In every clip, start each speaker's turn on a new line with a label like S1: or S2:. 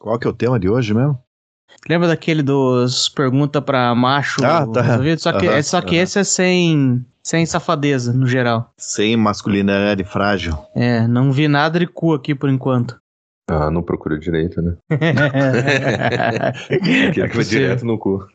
S1: Qual que é o tema de hoje mesmo?
S2: Lembra daquele dos pergunta pra macho
S1: Ah, tá.
S2: resolvido? Só que, é só que esse é sem, sem safadeza, no geral.
S1: Sem masculinidade frágil.
S2: É, não vi nada de cu aqui por enquanto.
S3: Ah, não procura direito, né? Aquele que vai
S2: Possível.
S3: direto no cu.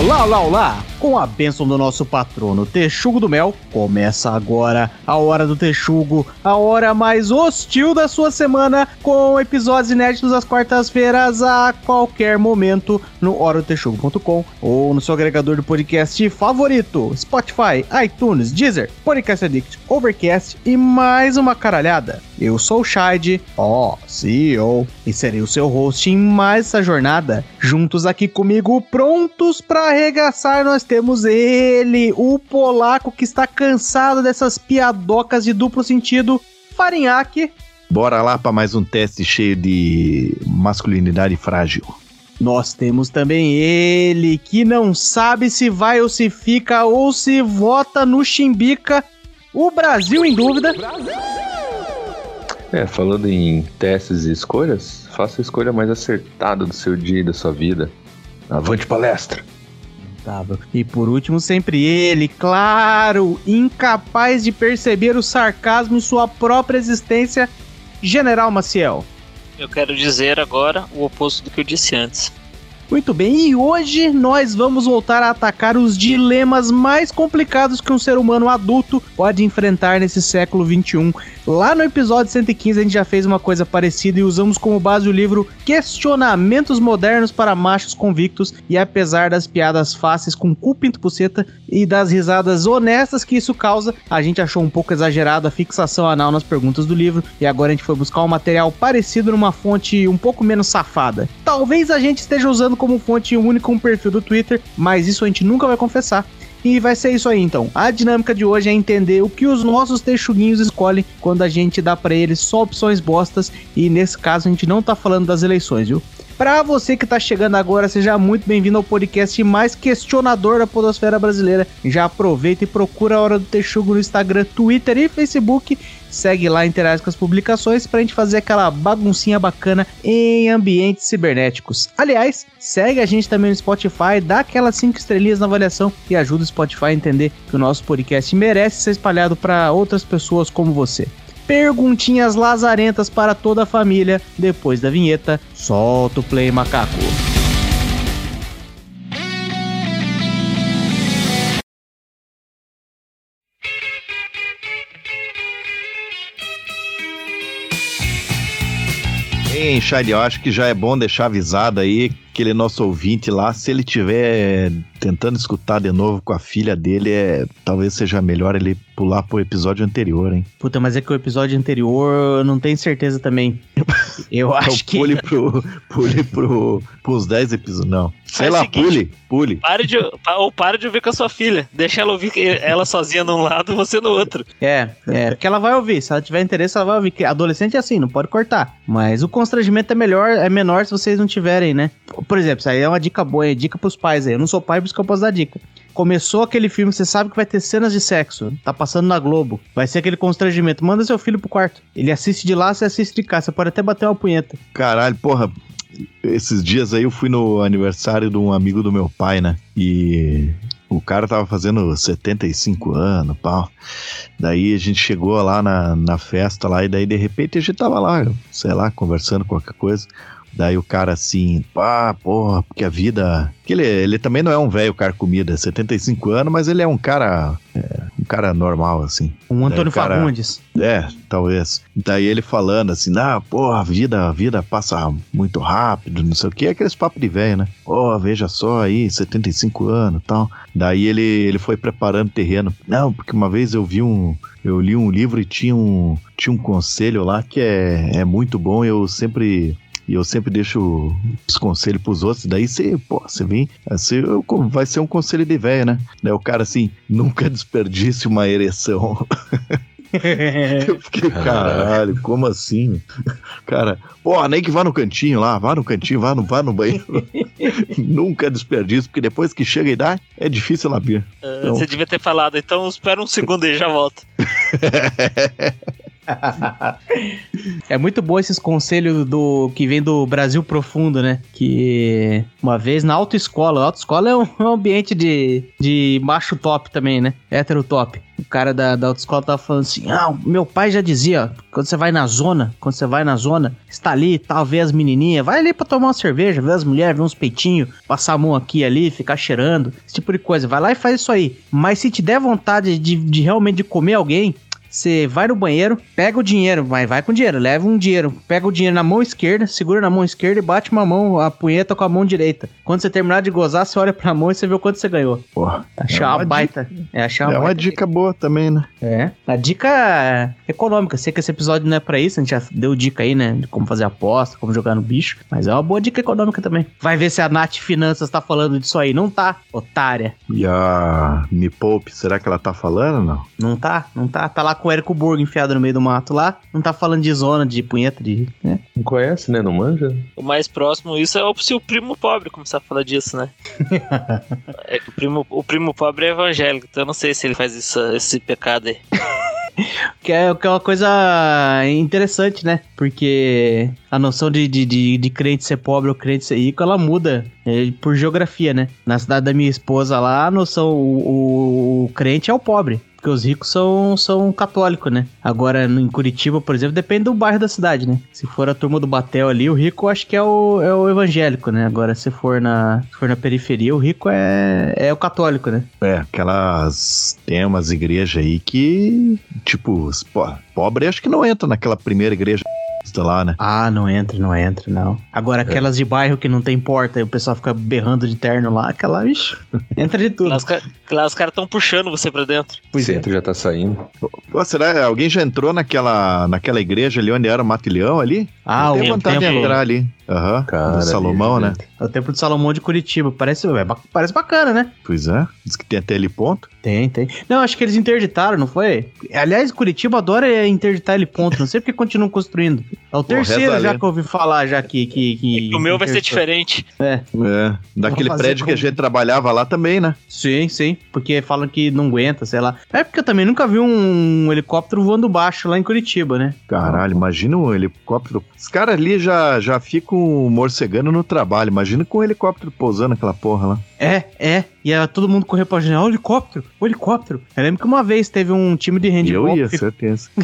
S2: Olá, olá, olá! Com a bênção do nosso patrono Texugo do Mel, começa agora a Hora do Texugo, a hora mais hostil da sua semana, com episódios inéditos às quartas-feiras a qualquer momento no horadotexugo.com ou no seu agregador de podcast favorito, Spotify, iTunes, Deezer, Podcast Addict, Overcast e mais uma caralhada. Eu sou o Shade, ó, CEO, e serei o seu host em mais essa jornada. Juntos aqui comigo, prontos para arregaçar, nós temos ele, o polaco que está cansado dessas piadocas de duplo sentido, Farinhaque.
S1: Bora lá para mais um teste cheio de masculinidade frágil.
S2: Nós temos também ele, que não sabe se vai ou se fica ou se vota no Chimbica, o Brasil em dúvida.
S3: É, falando em testes e escolhas, faça a escolha mais acertada do seu dia e da sua vida. Avante palestra!
S2: Tá, E por último, sempre ele, claro, incapaz de perceber o sarcasmo em sua própria existência, General Maciel.
S4: Eu quero dizer agora o oposto do que eu disse antes.
S2: Muito bem, e hoje nós vamos voltar a atacar os dilemas mais complicados que um ser humano adulto pode enfrentar nesse século 21. Lá no episódio 115 a gente já fez uma coisa parecida e usamos como base o livro Questionamentos Modernos para Machos Convictos. E apesar das piadas fáceis com cu pinto buceta e das risadas honestas que isso causa, a gente achou um pouco exagerado a fixação anal nas perguntas do livro. E agora a gente foi buscar um material parecido numa fonte um pouco menos safada. Talvez a gente esteja usando como fonte única um perfil do Twitter, mas isso a gente nunca vai confessar. E vai ser isso aí então. A dinâmica de hoje é entender o que os nossos texuguinhos escolhem quando a gente dá pra eles só opções bostas. E nesse caso a gente não tá falando das eleições, viu? Pra você que tá chegando agora, seja muito bem-vindo ao podcast mais questionador da podosfera brasileira. Já aproveita e procura a Hora do Texugo no Instagram, Twitter e Facebook. Segue lá, interage com as publicações pra gente fazer aquela baguncinha bacana em ambientes cibernéticos. Aliás, segue a gente também no Spotify, dá aquelas 5 estrelinhas na avaliação e ajuda o Spotify a entender que o nosso podcast merece ser espalhado para outras pessoas como você. Perguntinhas lazarentas para toda a família. Depois da vinheta, solta o play, macaco.
S1: Hein, Shade, eu acho que já é bom deixar avisado aí aquele nosso ouvinte lá, se ele tiver tentando escutar de novo com a filha dele, é, talvez seja melhor ele pular pro episódio anterior, hein?
S2: Puta, mas é que o episódio anterior eu não tenho certeza também. Eu acho
S1: então
S2: que.
S1: pule pro, pule pro, pros 10 episódios, não. Sei
S4: Faz
S1: lá,
S4: seguinte.
S1: pule, pule.
S4: Pare de, ou para de ouvir com a sua filha. Deixa ela ouvir ela sozinha num lado e você no outro.
S2: É, é, porque ela vai ouvir. Se ela tiver interesse, ela vai ouvir. Que adolescente é assim, não pode cortar. Mas o constrangimento é melhor, é menor se vocês não tiverem, né? Por exemplo, isso aí é uma dica boa, é dica pros pais aí. Eu não sou pai, por isso que eu posso dar dica. Começou aquele filme, você sabe que vai ter cenas de sexo. Tá passando na Globo. Vai ser aquele constrangimento. Manda seu filho pro quarto. Ele assiste de lá, você assiste de cá. Você pode até bater uma punheta.
S1: Caralho, porra, esses dias aí eu fui no aniversário de um amigo do meu pai, né? E o cara tava fazendo 75 anos, pau. Daí a gente chegou lá na, na festa lá, e daí de repente a gente tava lá, sei lá, conversando qualquer coisa. Daí o cara assim, pá, porra, porque a vida. Que ele, ele também não é um velho cara comida, 75 anos, mas ele é um cara. é, um cara normal, assim.
S2: Um Antônio
S1: cara-
S2: Fagundes.
S1: É, talvez. Daí ele falando assim, ah, porra, a vida, a vida passa muito rápido, não sei o que, aqueles papos de velho, né? Ó, veja só aí, 75 anos e tal. Daí ele, ele foi preparando terreno. Não, porque uma vez eu vi um. Eu li um livro e tinha um, tinha um conselho lá que é, é muito bom. Eu sempre. E eu sempre deixo os conselhos pros outros. Daí você, pô, você vem. Eu- vai ser um conselho de velho, né? Daí o cara assim, nunca desperdice uma ereção. Eu fiquei, caralho, como assim? Cara, pô, nem que vá no cantinho lá, vá no cantinho, vá no, vá no banheiro. Nunca desperdício, porque depois que chega a idade, é difícil labir.
S4: Ah,
S1: Então-
S4: Você devia ter falado, então espera um segundo e já volta.
S2: É muito bom esses conselhos do que vem do Brasil profundo, né? Que uma vez na autoescola, a autoescola é um, é ambiente de, de macho top também, né? Hétero top. O cara da, da autoescola tava falando assim: Ah, meu pai já dizia, quando você vai na zona, quando você vai na zona, está ali, tal, vê as menininhas, vai ali pra tomar uma cerveja, vê as mulheres, vê uns peitinhos, passar a mão aqui ali, ficar cheirando, esse tipo de coisa. Vai lá e faz isso aí. Mas se te der vontade de, de realmente de comer alguém, você vai no banheiro, pega o dinheiro, mas vai com dinheiro, leva um dinheiro, pega o dinheiro na mão esquerda, segura na mão esquerda e bate uma mão, a punheta com a mão direita. Quando você terminar de gozar, você olha pra mão e você vê o quanto você ganhou.
S1: Porra,
S2: Achar
S1: É
S2: uma,
S1: uma
S2: baita. É, achar uma
S1: é uma
S2: baita.
S1: dica boa também, né?
S2: É. A dica econômica. Sei que esse episódio não é pra isso, a gente já deu dica aí, né? De como fazer aposta, como jogar no bicho. Mas é uma boa dica econômica também. Vai ver se a Nath Finanças tá falando disso aí. Não tá, otária.
S1: E a Me Poupe, será que ela tá falando ou não?
S2: Não tá, não tá. Tá lá com o Érico Burgo enfiado no meio do mato lá. Não tá falando de zona, de punheta, de. né?
S3: Não conhece, né? Não manja?
S4: O mais próximo isso é o- se o primo pobre começar a falar disso, né? é que o primo, o primo pobre é evangélico, então eu não sei se ele faz isso, esse pecado aí.
S2: Que é, que é uma coisa interessante, né? Porque a noção de, de, de, de crente ser pobre ou crente ser rico, ela muda é, por geografia, né? Na cidade da minha esposa lá, a noção, o, o, o crente é o pobre. Porque os ricos são, são católicos, né? Agora, em Curitiba, por exemplo, depende do bairro da cidade, né? Se for a turma do Batel ali, o rico acho que é o, é o evangélico, né? Agora, se for na, se for na periferia, o rico é, é o católico, né?
S1: É, aquelas. Tem umas igrejas aí que, tipo, po- pobre acho que não entra naquela primeira igreja lá, né?
S2: Ah, não entra, não entra, não. Agora, aquelas de bairro que não tem porta e o pessoal fica berrando de terno lá, aquela, ixi, entra de tudo.
S4: Lá os, lá os caras estão puxando você pra dentro.
S2: Pois é.
S3: Centro já tá saindo.
S1: Pô, será alguém já entrou naquela, naquela igreja ali onde era o matilhão ali?
S2: Ah,
S1: Eu
S2: o
S1: tenho vontade de
S2: templo,
S1: entrar ali. Aham.
S3: Cara,
S1: do Salomão,
S3: ali,
S1: né?
S2: é o templo de Salomão de Curitiba. Parece, é parece bacana, né?
S1: Pois é. Diz que tem até ali ponto.
S2: Tem, tem. Não, acho que eles interditaram, não foi? Aliás, Curitiba adora interditar ele ponto. Não sei porque continuam construindo. É o terceiro
S1: reza a
S2: já que eu ouvi falar já que... que, que
S4: o meu vai ser diferente.
S2: É,
S1: É. Daquele prédio que a
S2: como-
S1: gente trabalhava lá também, né?
S2: sim, sim. Porque falam que não aguenta, sei lá. É porque eu também nunca vi um helicóptero voando baixo lá em Curitiba, né?
S1: Caralho, imagina um helicóptero. Os caras ali já, já ficam morcegando no trabalho. Imagina com um helicóptero pousando aquela porra lá.
S2: É, é. E era todo mundo correr pra janela. O helicóptero, o helicóptero. Eu lembro que uma vez teve um time de handball.
S1: eu ia,
S2: que
S1: certeza.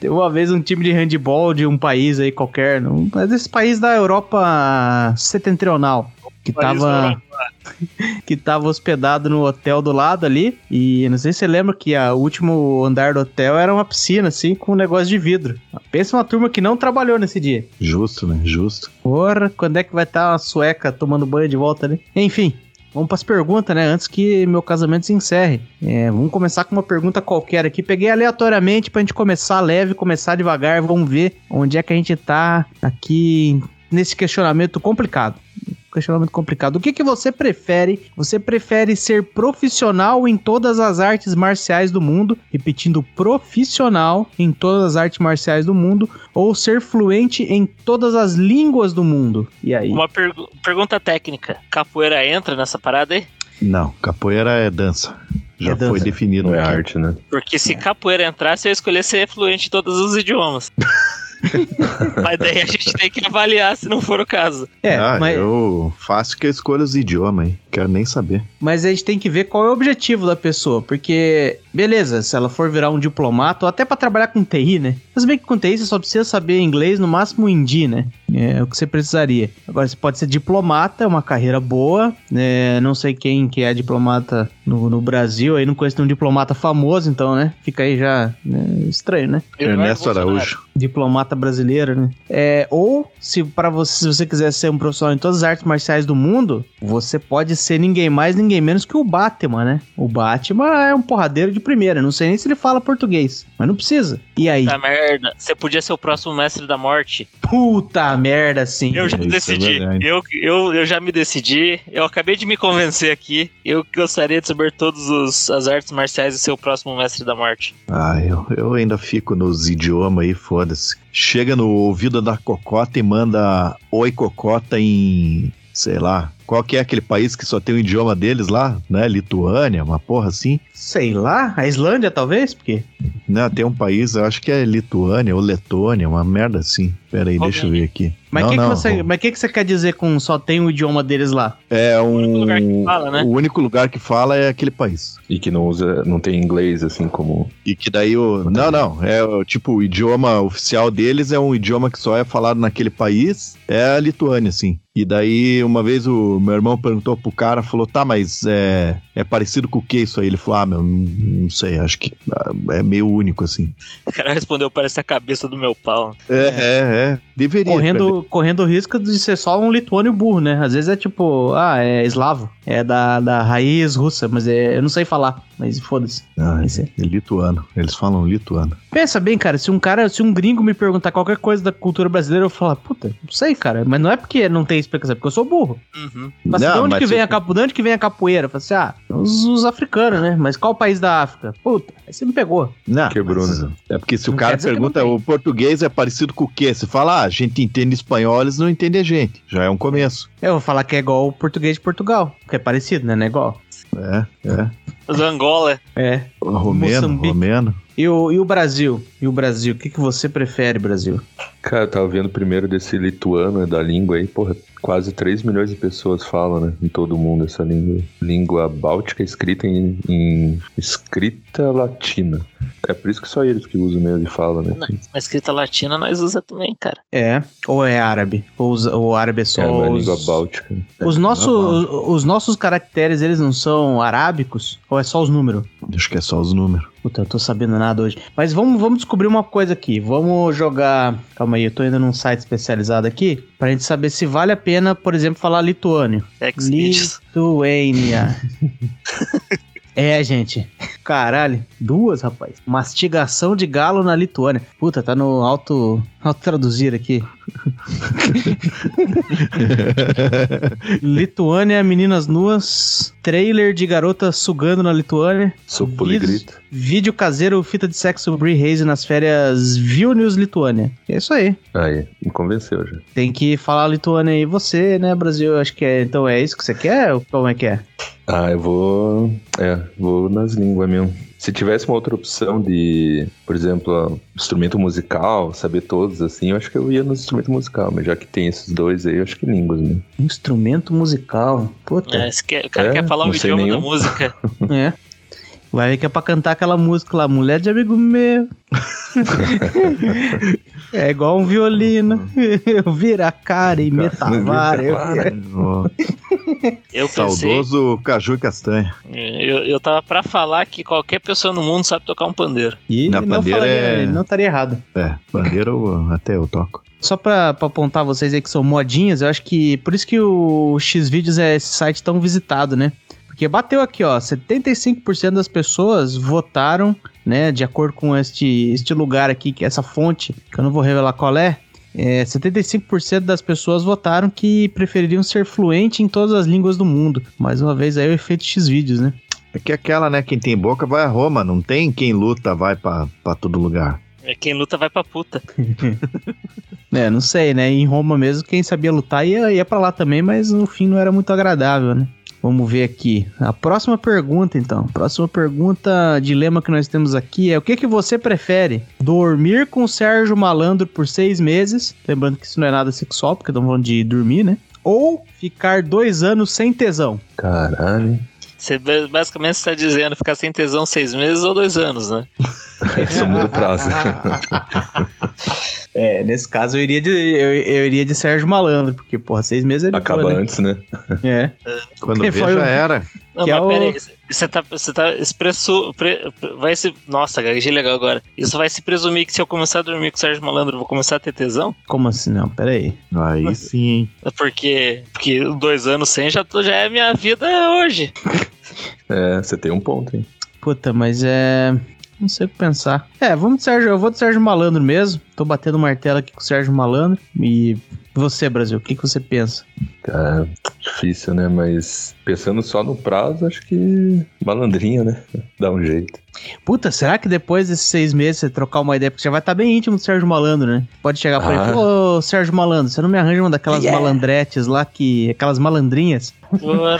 S2: teve uma vez um time de handball de um país aí qualquer. Não, mas desse país da Europa setentrional. Que tava, que tava hospedado no hotel do lado ali. E não sei se você lembra que a- o último andar do hotel era uma piscina, assim, com um negócio de vidro. Pensa uma turma que não trabalhou nesse dia.
S1: Justo, né? Justo.
S2: Porra, quando é que vai estar uma sueca tomando banho de volta ali? Enfim, vamos pras perguntas, né? Antes que meu casamento se encerre. É, vamos começar com uma pergunta qualquer aqui. Peguei aleatoriamente pra gente começar leve, começar devagar. Vamos ver onde é que a gente tá aqui nesse questionamento complicado. Questionamento complicado. O que, que você prefere? Você prefere ser profissional em todas as artes marciais do mundo? Repetindo, profissional em todas as artes marciais do mundo? Ou ser fluente em todas as línguas do mundo? E aí?
S4: Uma pergu- pergunta técnica. Capoeira entra nessa parada aí?
S1: Não, capoeira é dança. Já
S2: É dança.
S1: foi definido.
S3: Não é arte, né?
S4: Porque se capoeira entrasse, eu ia escolher ser fluente em todos os idiomas. Mas daí a gente tem que avaliar se não for o caso.
S2: É,
S1: ah,
S2: mas,
S1: eu faço que eu escolho os idiomas aí. Quero nem saber.
S2: mas a gente tem que ver qual é o objetivo da pessoa. Porque, beleza, se ela for virar um diplomata, ou até pra trabalhar com TI, né? Mas bem que com TI você só precisa saber inglês, no máximo hindi, né? É o que você precisaria. Agora, você pode ser diplomata, é uma carreira boa. né? não sei quem que é diplomata no, no Brasil, aí não conheço nenhum diplomata famoso, então, né? Fica aí já né? estranho, né?
S1: Ernesto
S4: Bolsonaro.
S1: Araújo.
S2: Diplomata brasileiro, né? É, ou se para você, se você quiser ser um profissional em todas as artes marciais do mundo, você pode ser ninguém mais, ninguém menos que o Batman, né? O Batman é um porradeiro de primeira, não sei nem se ele fala português, mas não precisa. E aí?
S4: Tá merda. Você podia ser o próximo mestre da morte.
S2: Puta merda assim.
S4: Eu já me
S1: Isso é
S4: decidi.
S1: verdade.
S4: eu, eu, eu já me decidi. Eu acabei de me convencer aqui. Eu gostaria de saber todas as artes marciais e ser o próximo mestre da morte.
S1: Ah, eu, eu ainda fico nos idiomas aí, Chega no ouvido da cocota e manda oi cocota em, sei lá, qual que é aquele país que só tem o idioma deles lá, né? Lituânia, uma porra assim.
S2: Sei lá, a Islândia talvez, porque
S1: Não, tem um país, eu acho que é Lituânia ou Letônia, uma merda assim. Pera aí, deixa eu ver aqui.
S2: Mas o que, que, que, que você quer dizer com só tem o idioma deles lá?
S1: É um.
S4: único lugar que fala, né?
S1: O único lugar que fala é aquele país.
S3: E que não usa, não tem inglês assim como.
S1: E que daí o. Não, não. É o tipo, o idioma oficial deles é um idioma que só é falado naquele país. É a Lituânia, assim. E daí, uma vez o meu irmão perguntou pro cara, falou: tá, mas é, é parecido com o que isso aí? Ele falou: ah, meu, não, não sei, acho que ah, é meio único, assim.
S4: O cara respondeu, parece a cabeça do meu pau.
S1: É, é, é. Deveria.
S2: Correndo, correndo o risco de ser só um lituânio burro, né? Às vezes é tipo, ah, é eslavo. É da, da raiz russa, mas é, eu não sei falar. Mas foda-se.
S1: Ah,
S2: é.
S1: é lituano. Eles falam lituano.
S2: Pensa bem, cara, se um cara, se um gringo me perguntar qualquer coisa da cultura brasileira, eu falo, puta, não sei, cara. Mas não é porque não tem explicação, é porque eu sou burro.
S4: Uhum.
S2: Mas
S1: Não,
S2: de onde
S1: mas
S2: que vem
S1: se-
S2: a capo, de onde que vem a capoeira? Eu falo assim, ah, os, os africanos, né? Mas qual país da África? Puta, aí você me pegou.
S1: Não,
S3: Quebrou,
S1: mas,
S3: né?
S1: É porque se o cara pergunta, o português é parecido com o quê? Você fala, ah, gente entende espanhol, eles não entendem a gente. Já é um começo.
S2: Eu vou falar que é igual o português de Portugal, que é parecido, né? Não é igual.
S1: É, é.
S4: Os Angola.
S2: É.
S1: Romeno,
S2: Moçambique.
S1: romeno.
S2: E o, e o Brasil? E o Brasil? O que, que você prefere, Brasil?
S3: Cara, eu tava vendo primeiro desse lituano da língua aí, porra, quase 3 milhões de pessoas falam, né? Em todo mundo essa língua. Língua báltica escrita em, em escrita latina. É por isso que só eles que usam mesmo e falam, né?
S4: Na escrita latina nós usa também, cara.
S2: É. Ou é árabe? Ou os- o árabe é só.
S3: É uma
S2: os,
S3: língua báltica.
S2: os,
S1: É,
S2: nossos,
S1: normal.
S2: os, os nossos caracteres, eles não são arábicos? Ou é só os números?
S1: Acho que é só os números.
S2: Puta, eu tô sabendo nada hoje. Mas vamos, vamos descobrir uma coisa aqui. Vamos jogar. Calma aí, eu tô indo num site especializado aqui. Pra gente saber se vale a pena, por exemplo, falar lituânio. Lituânia. é, gente. Caralho, duas, rapaz. Mastigação de galo na Lituânia. Puta, tá no auto, auto traduzir aqui. Lituânia, meninas nuas. Trailer de garota sugando na Lituânia.
S3: Sou poligrita.
S2: Vídeo caseiro, fita de sexo Brie Hayes nas férias Vilnius, Lituânia. É isso aí.
S3: Aí, me convenceu já.
S2: Tem que falar Lituânia aí. Você, né, Brasil? Acho que é. Então é isso que você quer? Ou como é que é?
S3: Ah, eu vou. É, vou nas línguas mesmo. Se tivesse uma outra opção de, por exemplo, instrumento musical, saber todos assim, eu acho que eu ia no instrumento musical, mas já que tem esses dois aí, eu acho que línguas, né?
S2: Instrumento musical. Puta.
S4: É, quer- o cara
S3: É,
S4: quer falar o idioma da
S3: nenhum.
S4: música.
S2: É. Vai ver que é pra cantar aquela música lá, Mulher de Amigo Meu. é igual um violino. Eu viro a cara e metavar. Eu...
S4: Eu pensei.
S1: Saudoso Caju e Castanha.
S4: Eu, eu tava pra falar que qualquer pessoa no mundo sabe tocar um pandeiro.
S2: E
S1: Na
S2: não,
S1: bandeira
S2: falaria-
S1: é-
S2: não estaria errado.
S1: É, bandeira eu- até eu toco.
S2: Só pra, pra apontar vocês aí que são modinhas, eu acho que por isso que o Xvideos é esse site tão visitado, né? Porque bateu aqui, ó, 75% das pessoas votaram, né, de acordo com este, este lugar aqui, que é essa fonte, que eu não vou revelar qual é, é 75% das pessoas votaram que prefeririam ser fluente em todas as línguas do mundo. Mais uma vez aí o efeito Xvideos, né?
S1: É que aquela, né? Quem tem boca vai a Roma. Não tem quem luta vai pra, pra todo lugar.
S4: É, Quem luta vai pra puta.
S2: É, não sei, né? Em Roma mesmo, quem sabia lutar ia, ia pra lá também, mas no fim não era muito agradável, né? Vamos ver aqui. A próxima pergunta, então. Próxima pergunta, dilema que nós temos aqui é: o que, que você prefere? Dormir com o Sérgio Malandro por seis meses? Lembrando que isso não é nada sexual, porque estamos falando de dormir, né? Ou ficar dois anos sem tesão?
S3: Caralho.
S4: Você ba- basicamente está dizendo ficar sem tesão seis meses ou dois anos, né?
S3: Isso muda o prazo.
S2: É, nesse caso eu iria de, eu, eu iria de Sérgio Malandro, porque, porra, seis meses ele
S3: Acaba
S2: foi, né?
S3: antes, né?
S2: É.
S1: Quando vê,
S2: foi
S1: já era.
S4: Não,
S2: Que
S4: mas
S2: é o-
S4: peraí, você tá, você tá expresso. pre- vai se. Nossa, gaguejei legal agora. Isso vai se presumir que se eu começar a dormir com o Sérgio Malandro, eu vou começar a ter tesão?
S2: Como assim? Não, peraí.
S1: Aí sim, hein?
S4: Porque, porque dois anos sem já, já é minha vida hoje.
S3: É, você tem um ponto, hein?
S2: Puta, mas é. Não sei o que pensar. É, vamos de Sérgio. Eu vou de Sérgio Malandro mesmo. Tô batendo martelo aqui com o Sérgio Malandro. E Você, Brasil, o que, que você pensa?
S3: Cara, difícil, né? Mas pensando só no prazo, acho que malandrinha, né? Dá um jeito.
S2: Puta, será que depois desses seis meses você trocar uma ideia, porque já vai estar bem íntimo do Sérgio Malandro, né? Pode chegar pra
S3: Ah.
S2: ele, ô Sérgio Malandro, você não me arranja uma daquelas
S4: Yeah.
S2: malandretes lá que. aquelas malandrinhas?
S4: Porra,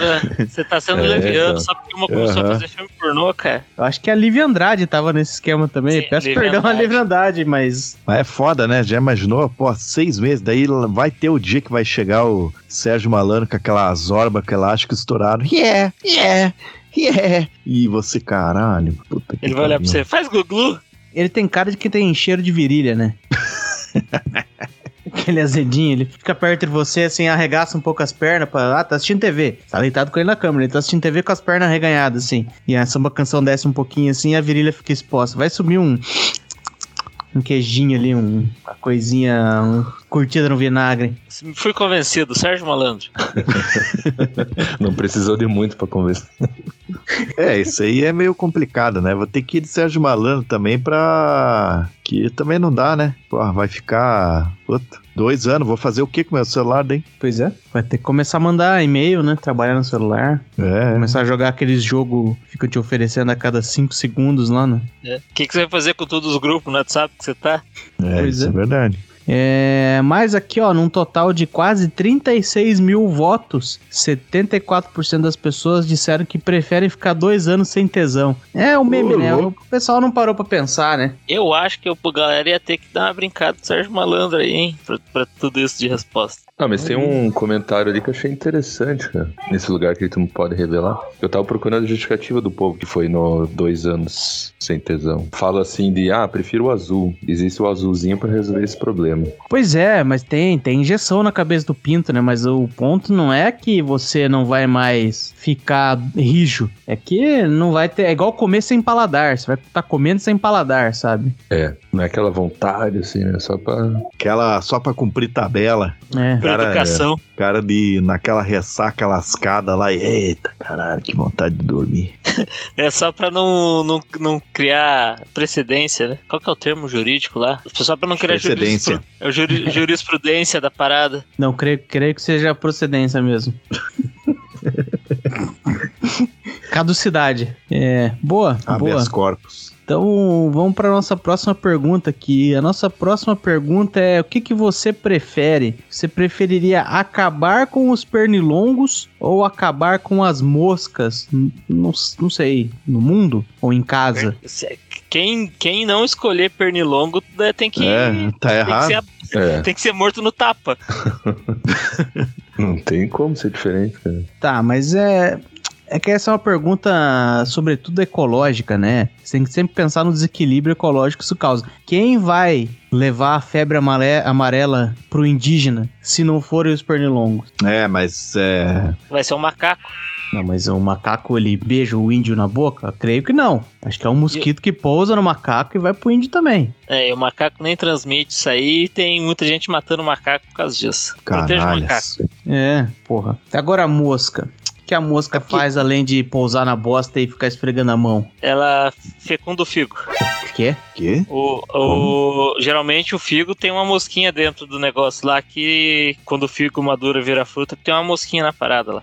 S4: você tá sendo
S3: É,
S4: leviano
S3: então.
S4: só porque uma começou
S1: Aham.
S4: a fazer filme pornô, cara.
S2: Eu acho que a Lívia Andrade tava nesse esquema também.
S4: Sim,
S2: Peço
S4: Lívia
S2: perdão a
S4: Andrade.
S2: Lívia Andrade, mas.
S1: Mas é foda, né? Já imaginou? Pô, seis meses, daí vai ter o dia que vai chegar o Sérgio Malandro com aquela zorba, com elástico estourado. Yeah, yeah, yeah. E você, caralho, puta que
S4: Ele vai olhar pra você, faz glu-glu.
S2: Ele tem cara de que tem cheiro de virilha, né? Aquele azedinho, ele fica perto de você, assim, arregaça um pouco as pernas pra. Ah, tá assistindo TV. Tá deitado com ele na câmera, ele tá assistindo TV com as pernas arreganhadas, assim. E a samba canção desce um pouquinho assim e a virilha fica exposta. Vai subir um. Um queijinho ali, um, uma coisinha. Um, curtida no vinagre.
S4: Fui convencido, Sérgio Malandro.
S3: Não precisou de muito pra convencer.
S1: É, isso aí é meio complicado, né? Vou ter que ir de Sérgio Malandro também pra. Que também não dá, né? Pô, vai ficar. Puta, dois anos, vou fazer o que com meu celular daí?
S2: Pois é. Vai ter que começar a mandar e-mail, né? Trabalhar no celular.
S1: É,
S2: Começar a jogar aqueles jogos que ficam te oferecendo a cada 5 segundos lá, né?
S4: O que, que você vai fazer com todos os grupos no WhatsApp que você tá?
S1: é,
S2: Pois
S1: isso é.
S2: é.
S1: verdade.
S2: É, mas aqui, ó, num total de quase 36 mil votos, 74% das pessoas disseram que preferem ficar dois anos sem tesão. É o meme,
S1: Ô,
S2: né? O pessoal não parou pra pensar, né?
S4: Eu acho que a galera ia ter que dar uma brincada com o Sérgio Malandro aí, hein? Pra, pra tudo isso de resposta.
S3: Ah, mas tem um comentário ali que eu achei interessante, cara. Nesse lugar que tu não pode revelar. Eu tava procurando a justificativa do povo que foi no dois anos sem tesão. Fala assim de, ah, prefiro o azul. Existe o azulzinho pra resolver esse problema.
S2: Pois é, mas tem, tem injeção na cabeça do pinto, né? Mas o ponto não é que você não vai mais ficar rijo. É que não vai ter. É igual comer sem paladar. Você vai estar comendo sem paladar, sabe?
S3: É, não é aquela vontade, assim, né? Só pra.
S1: Aquela só pra cumprir tabela.
S2: É.
S4: Pra
S1: Cara,
S4: educação.
S1: Cara de naquela ressaca lascada lá. e, Eita, caralho, que vontade de dormir.
S4: É só pra não, não, não criar precedência, né? Qual que é o termo jurídico lá? Só pra não criar
S1: Precedência.
S4: É o juri- jurisprudência da parada.
S2: Não, creio, creio que seja a procedência mesmo. Caducidade. É, boa, boa.
S1: Habeas corpus.
S2: Então, vamos para nossa próxima pergunta aqui. A nossa próxima pergunta é: o que, que você prefere? Você preferiria acabar com os pernilongos ou acabar com as moscas? N- Não, não sei, no mundo ou em casa?
S4: Quem, quem não escolher pernilongo né, tem que,
S1: É, tá
S4: tem, que
S1: errado.
S4: ser,
S3: É,
S4: tem que ser morto no tapa.
S3: não tem como ser diferente, cara.
S2: Tá, mas é. É que essa é uma pergunta, sobretudo ecológica, né? Você tem que sempre pensar no desequilíbrio ecológico que isso causa. Quem vai levar a febre amare- amarela pro indígena se não forem os pernilongos?
S1: É, mas é.
S4: Vai ser um macaco.
S2: Não, mas o macaco ele beija o índio na boca? Creio que não. Acho que é um mosquito que pousa no macaco e vai pro índio também.
S4: É, e o macaco nem transmite isso aí e tem muita gente matando o macaco por causa disso. Proteja o macaco.
S2: É, porra. Agora a mosca. O que a mosca faz além de pousar na bosta e ficar esfregando a mão?
S4: Ela fecunda o figo.
S2: O quê?
S1: Quê?
S4: O, o, geralmente o figo tem uma mosquinha dentro do negócio lá que quando o figo madura vira fruta, tem uma mosquinha na parada lá.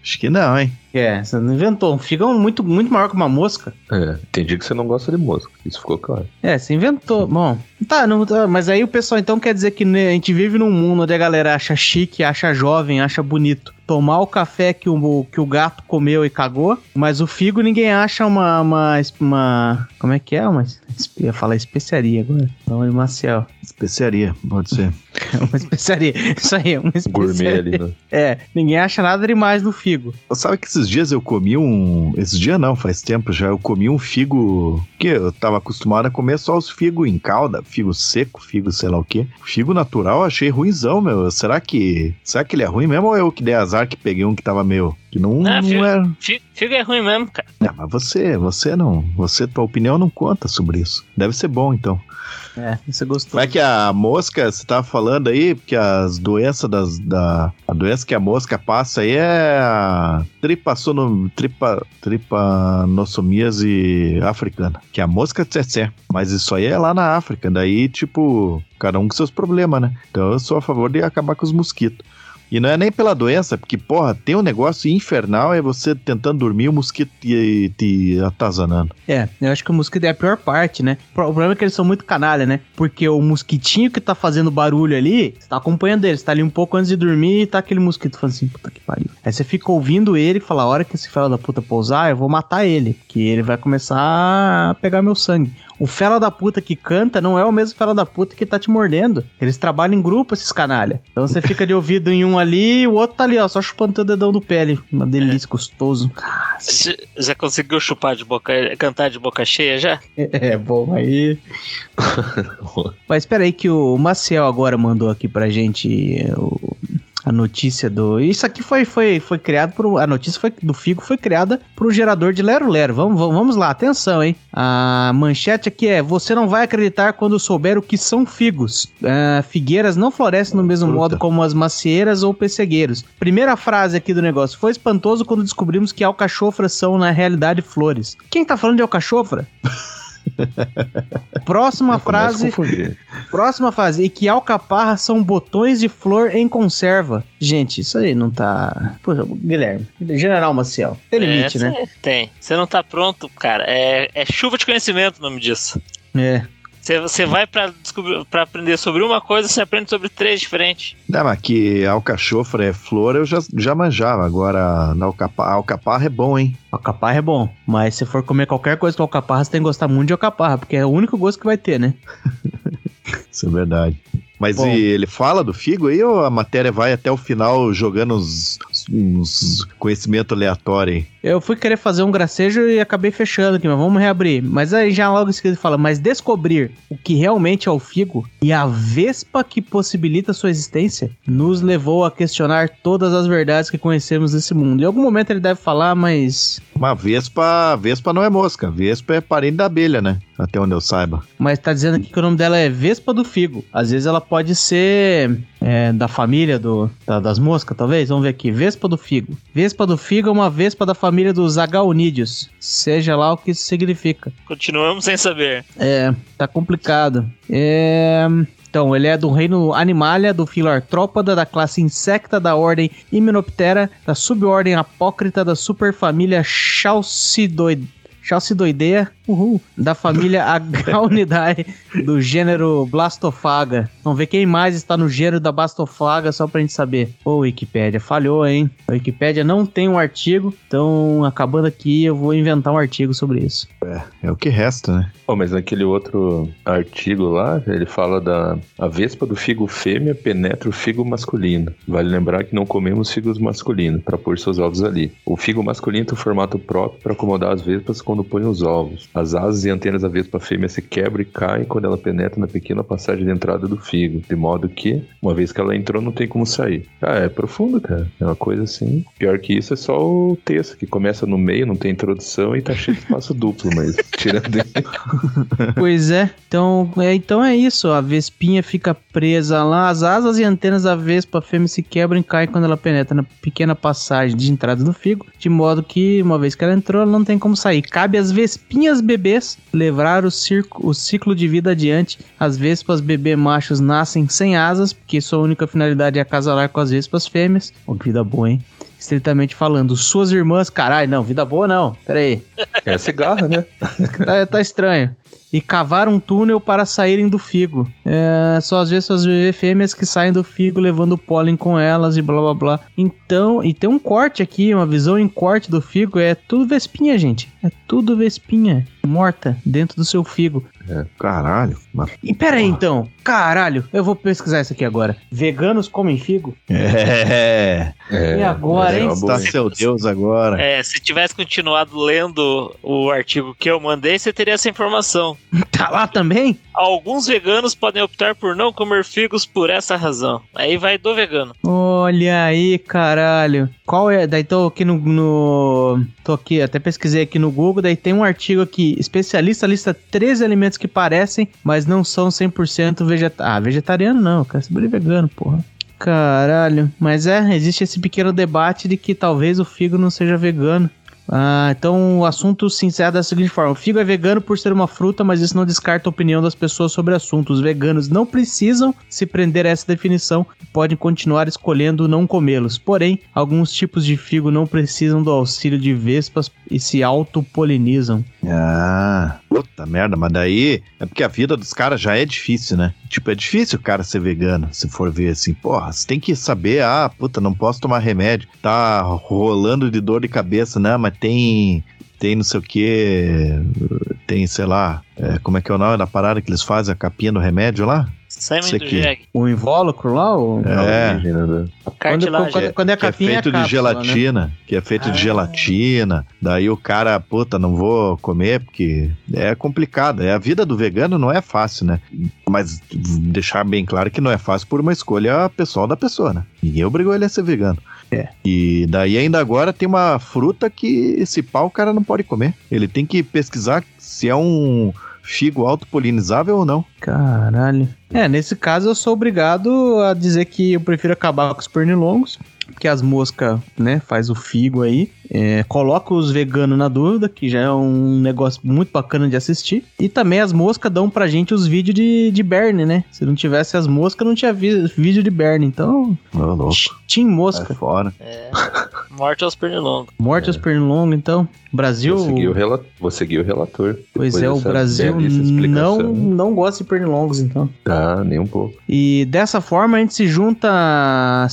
S1: Acho que não, hein?
S2: É, você não inventou. Um figo é muito, muito maior que uma mosca.
S3: É, entendi que você não gosta de mosca. Isso ficou claro.
S2: É, você inventou. Bom, tá, não, tá, mas aí o pessoal então quer dizer que né, a gente vive num mundo onde a galera acha chique, acha jovem, acha bonito. Tomar o café que o, que o gato comeu e cagou, mas o figo ninguém acha uma. uma, uma como é que é? Uma, eu ia falar especiaria agora. Não, é Maciel.
S1: Especiaria, pode ser.
S2: Uma especiaria. Isso aí, uma especiaria.
S3: Gourmet ali, né?
S2: É, ninguém acha nada demais no figo.
S1: Sabe que esses dias eu comi um. Esses dias não, faz tempo já. Eu comi um figo. Que eu tava acostumado a comer só os figos em calda, figo seco, figo sei lá o quê. Figo natural eu achei ruimzão, meu. Será que. Será que ele é ruim mesmo ou eu que dei azar que peguei um que tava meio. Que não,
S4: Ah,
S1: não
S4: figo-
S1: era.
S4: Figo, figo é ruim mesmo, cara.
S1: É, mas você, você não. Você, tua opinião não conta sobre isso. Deve ser bom então.
S2: É, você gostou.
S1: Como é que a mosca, você tava falando aí, porque as doenças das, da. A doença que a mosca passa aí é a tripassono, tripa, tripanossomiase africana, que é a mosca tsetse. Mas isso aí é lá na África, daí, tipo, cada um com seus problemas, né? Então eu sou a favor de acabar com os mosquitos. E não é nem pela doença, porque, porra, tem um negócio infernal é você tentando dormir o mosquito te, te atazanando.
S2: É, eu acho que o mosquito é a pior parte, né? O problema é que eles são muito canalha, né? Porque o mosquitinho que tá fazendo barulho ali, você tá acompanhando ele, você tá ali um pouco antes de dormir e tá aquele mosquito falando assim, puta que pariu. Aí você fica ouvindo ele e fala, a hora que esse fela da puta pousar, eu vou matar ele, que ele vai começar a pegar meu sangue. O fela da puta que canta não é o mesmo fela da puta que tá te mordendo. Eles trabalham em grupo, esses canalha. Então você fica de ouvido em um ali e o outro tá ali, ó, só chupando teu dedão do pé ali. Uma delícia, gostoso.
S4: Já, já conseguiu chupar de boca, cantar de boca cheia já?
S2: É, bom, aí. Mas espera aí que o Maciel agora mandou aqui pra gente o- a notícia do. Isso aqui foi, foi, foi criado por. A notícia foi, do Figo foi criada por um gerador de Lero Lero. Vamos, vamos, vamos lá, atenção, hein? A manchete aqui é: Você não vai acreditar quando souber o que são figos. Ah, figueiras não florescem no mesmo
S1: Fruta.
S2: modo como as macieiras ou pessegueiros. Primeira frase aqui do negócio: Foi espantoso quando descobrimos que alcachofras são, na realidade, flores. Quem tá falando de alcachofra? Próxima frase. Próxima fase, e que alcaparras são botões de flor em conserva. Gente, isso aí não tá. Pô, Guilherme, General Maciel. Tem limite,
S4: É,
S2: né?
S4: Tem. Você não tá pronto, cara. É, é chuva de conhecimento o nome disso.
S2: É.
S4: Você, você vai pra, descobrir, pra aprender sobre uma coisa, você aprende sobre três diferentes.
S1: Não, mas que alcachofra é flor, eu já, já manjava. Agora, na alcapa, alcaparra é bom, hein?
S2: Alcaparra é bom, mas se for comer qualquer coisa com alcaparra, você tem que gostar muito de alcaparra, porque é o único gosto que vai ter, né?
S1: Isso é verdade. Mas
S2: Bom.
S1: e ele fala do figo aí ou a matéria vai até o final jogando uns, uns conhecimento aleatório aí?
S2: Eu fui querer fazer um gracejo e acabei fechando aqui, mas vamos reabrir. Mas aí já logo em seguida ele fala, mas descobrir o que realmente é o figo e a vespa que possibilita sua existência nos levou a questionar todas as verdades que conhecemos desse mundo. Em algum momento ele deve falar, mas
S1: Uma vespa, vespa não é mosca, vespa é parente da abelha, né? Até onde eu saiba.
S2: mas tá dizendo aqui que o nome dela é Vespa do Figo. Às vezes ela pode ser é, da família do, da- das moscas, talvez. Vamos ver aqui. Vespa do Figo. Vespa do Figo é uma vespa da família dos agaonídeos. Seja lá o que isso significa.
S4: Continuamos sem saber.
S2: É, tá complicado. É. Então, ele é do reino Animalia, do filo Artrópoda, da classe Insecta, da ordem Hymenoptera, da subordem Apócrita, da superfamília Chalcidoid... Chalcidoidea, uhul, da família Agaunidae, do gênero Blastofaga. Vamos ver quem mais está no gênero da Blastofaga, só pra gente saber. Ô, Wikipédia, falhou, hein? A Wikipédia não tem um artigo, então, acabando aqui, eu vou inventar um artigo sobre isso.
S1: É o que resta, né?
S3: Oh, mas naquele outro artigo lá, ele fala da a vespa do figo fêmea penetra o figo masculino. Vale lembrar que não comemos figos masculinos para pôr seus ovos ali. O figo masculino tem um formato próprio para acomodar as vespas quando põe os ovos. As asas e antenas da vespa fêmea se quebram e caem quando ela penetra na pequena passagem de entrada do figo, de modo que, uma vez que ela entrou, não tem como sair. Ah, é profundo, cara. É uma coisa assim. Pior que isso é só o texto, que começa no meio, não tem introdução e tá cheio de espaço duplo, mas tirando
S2: Pois é, então é, então é isso. A vespinha fica presa lá, as asas e antenas da vespa fêmea se quebram e caem quando ela penetra na pequena passagem de entrada do figo, de modo que, uma vez que ela entrou, ela não tem como sair. Cabe às vespinhas bebês levar o, circo, o ciclo de vida adiante. As vespas bebê machos nascem sem asas, porque sua única finalidade é acasalar com as vespas fêmeas. Oh, que vida boa, hein? Estritamente falando, suas irmãs, caralho, não, vida boa não, pera aí.
S3: É cigarra, né?
S2: tá, tá estranho. E cavar um túnel para saírem do figo. É, só às vezes as fêmeas que saem do figo levando o pólen com elas e blá blá blá. Então, e tem um corte aqui, uma visão em corte do figo. É tudo vespinha, gente. É tudo vespinha morta dentro do seu figo.
S1: Caralho. Mas...
S2: E pera aí então, caralho, eu vou pesquisar isso aqui agora. Veganos comem figo?
S1: É.
S3: É,
S2: E agora,
S3: é
S2: hein?
S1: Está seu Deus agora.
S4: É, se tivesse continuado lendo o artigo que eu mandei, você teria essa informação.
S2: Tá lá também?
S4: Alguns veganos podem optar por não comer figos por essa razão. Aí vai do vegano.
S2: Olha aí, caralho. Qual é? Daí tô aqui no, no. Tô aqui, até pesquisei aqui no Google. Daí tem um artigo aqui: especialista lista 13 alimentos que parecem, mas não são 100% vegetariano. Ah, vegetariano não, eu quero ser vegano, porra. Caralho. Mas é, existe esse pequeno debate de que talvez o figo não seja vegano. Ah, então o assunto se encerra da seguinte forma: o figo é vegano por ser uma fruta, mas isso não descarta a opinião das pessoas sobre o assunto. Os veganos não precisam se prender a essa definição e podem continuar escolhendo não comê-los. Porém, alguns tipos de figo não precisam do auxílio de vespas e se autopolinizam.
S1: Ah, puta merda, mas daí é porque a vida dos caras já é difícil, né? Tipo, é difícil o cara ser vegano, se for ver assim. Porra, você tem que saber, ah, puta, não posso tomar remédio. Tá rolando de dor de cabeça, né? Mas tem tem não sei o que, tem, sei lá, é, como é que é o nome da parada que eles fazem, a capinha do remédio lá?
S4: Sêmen
S1: Isso
S4: do
S1: aqui.
S4: jegue.
S2: O invólucro lá? O...
S1: É.
S3: Origem, né?
S2: Quando, quando, quando é a
S1: que é
S2: capinha
S1: feito
S2: é a
S1: de
S2: cápsula, né?
S1: gelatina, que é feito de
S4: Ah.
S1: gelatina. Daí o cara, puta, não vou comer porque é complicado. É a vida do vegano não é fácil, né? Mas deixar bem claro que não é fácil por uma escolha pessoal da pessoa, né? Ninguém obrigou ele a ser vegano.
S2: É.
S1: E daí ainda agora tem uma fruta que esse pau o cara não pode comer. Ele tem que pesquisar se é um figo autopolinizável ou não.
S2: Caralho. É, nesse caso eu sou obrigado a dizer que eu prefiro acabar com os pernilongos, porque as moscas, né, faz o figo aí. É, coloca os veganos na dúvida, que já é um negócio muito bacana de assistir. E também as moscas dão pra gente os vídeos de, de Berne, né? Se não tivesse as moscas, não tinha vi- vídeo de Berne. Então,
S1: Ô, louco.
S2: Team
S1: Sai
S2: Mosca.
S1: fora.
S4: É. Morte aos pernilongos.
S2: Morte aos pernilongos, então. Brasil.
S3: Vou seguir o, rela- vou seguir o relator.
S2: Pois é, o Brasil não, não gosta de pernilongos, então.
S3: Ah, nem um pouco.
S2: E dessa forma a gente se junta a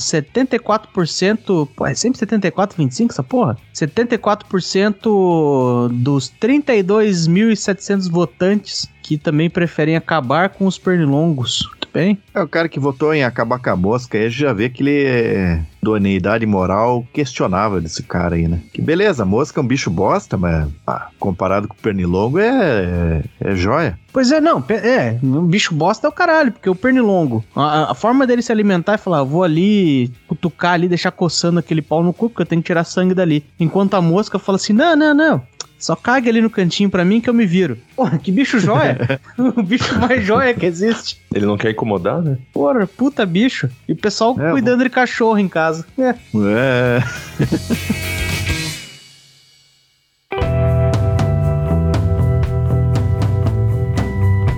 S2: 74%. Pô, é sempre 74, 25 essa porra? 74% dos 32.700 votantes que também preferem acabar com os pernilongos. Bem?
S1: É o cara que votou em acabar com a mosca, aí a gente já vê que ele é idoneidade moral questionável desse cara aí, né? Que beleza, a mosca é um bicho bosta, mas ah, comparado com o pernilongo é, é, é joia.
S2: Pois é, não, é, um bicho bosta é o caralho, porque o pernilongo, a, a forma dele se alimentar é falar, "Ah, vou ali cutucar ali, deixar coçando aquele pau no cu, porque eu tenho que tirar sangue dali. Enquanto a mosca fala assim, não, não, não, só cague ali no cantinho pra mim que eu me viro. Porra, que bicho joia! o bicho mais joia que existe.
S3: Ele não quer incomodar, né?
S2: Porra, puta bicho. E o pessoal
S1: É,
S2: cuidando de cachorro em casa. É.
S1: É.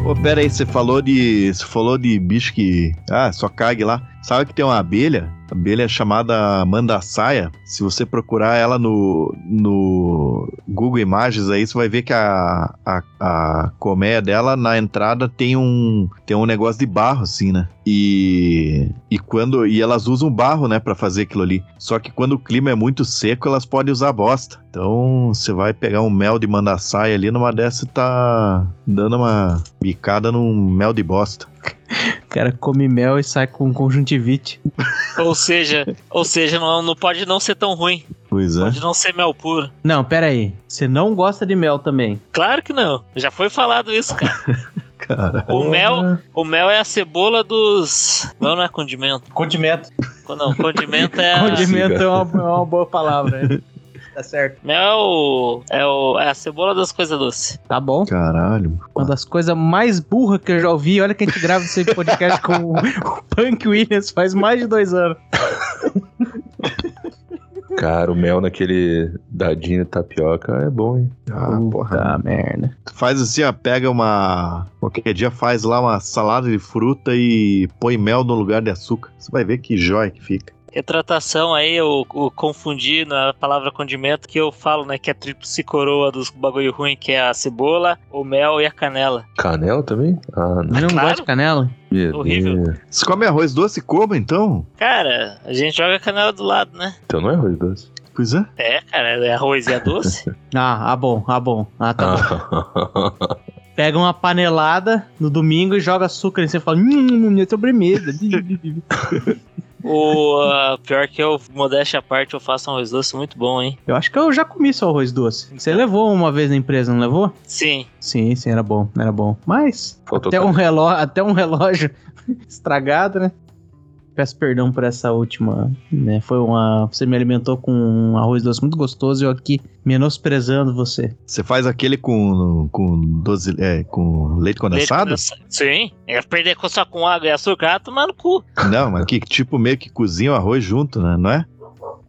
S1: Pô, pera aí, você falou de. Você falou de bicho que. Ah, só cague lá. Sabe que tem uma abelha? Abelha chamada mandaçaia. Se você procurar ela no, no Google Imagens aí, você vai ver que a, a, a colmeia dela na entrada tem um tem um negócio de barro assim, né? E e quando e elas usam barro, né, Pra fazer aquilo ali. Só que quando o clima é muito seco, elas podem usar bosta. Então, você vai pegar um mel de mandaçaia ali, numa dessa tá dando uma bicada num mel de bosta.
S2: O cara come mel e sai com conjuntivite.
S4: Ou seja, ou seja, não, não pode não ser tão ruim.
S1: Pois é.
S4: Pode não ser mel puro.
S2: Não, pera aí. Você não gosta de mel também.
S4: Claro que não. Já foi falado isso, cara.
S1: Cara.
S4: O mel, o mel é a cebola dos. Mel não é condimento.
S2: Condimento.
S4: Não, condimento é. A...
S2: Condimento é uma, é uma boa palavra. Tá certo.
S4: Mel é, o, é, o, é a cebola das coisas doces.
S2: Tá bom.
S1: Caralho.
S2: Uma das coisas mais burras que eu já ouvi. Olha que a gente grava esse podcast com o, o Punk Williams faz mais de dois anos.
S3: Cara, o mel naquele dadinho de tapioca é bom, hein?
S1: Ah, porra.
S2: Puta merda.
S1: Faz assim, ó, pega uma. Qualquer dia faz lá uma salada de fruta e põe mel no lugar de açúcar. Você vai ver que jóia que fica.
S4: Retratação aí, eu, eu confundi na palavra condimento que eu falo, né? Que é tríplice coroa dos bagulho ruim, que é a cebola, o mel e a canela.
S3: Canela também? Ah, não.
S2: Mas não
S4: Claro.
S2: gosta de canela?
S4: Horrível.
S1: Você come arroz doce como então?
S4: Cara, a gente joga a canela do lado, né?
S3: Então não é arroz doce.
S1: Pois é.
S4: É, cara, é arroz e é doce.
S2: Ah, ah bom, ah bom. Ah, tá bom. Pega uma panelada no domingo e joga açúcar e você fala, hum, minha sobremesa.
S4: o ah, pior que eu, modéstia à parte, eu faço um arroz doce muito bom, hein?
S2: eu acho que eu já comi seu arroz doce. Você levou uma vez na empresa, não levou?
S4: Sim.
S2: Sim, sim, era bom, era bom. Mas
S3: Faltou
S2: até um relógio, até um relógio estragado, né? Peço perdão por essa última, né? Foi uma. Você me alimentou com um arroz doce muito gostoso e eu aqui menosprezando você.
S1: Você faz aquele com, com, doze, é, com leite condensado?
S4: Leite condensado. Sim. É perder só com água e açúcar, ah, tomar no cu.
S1: Não, mas que tipo meio que cozinha o arroz junto, né? Não é?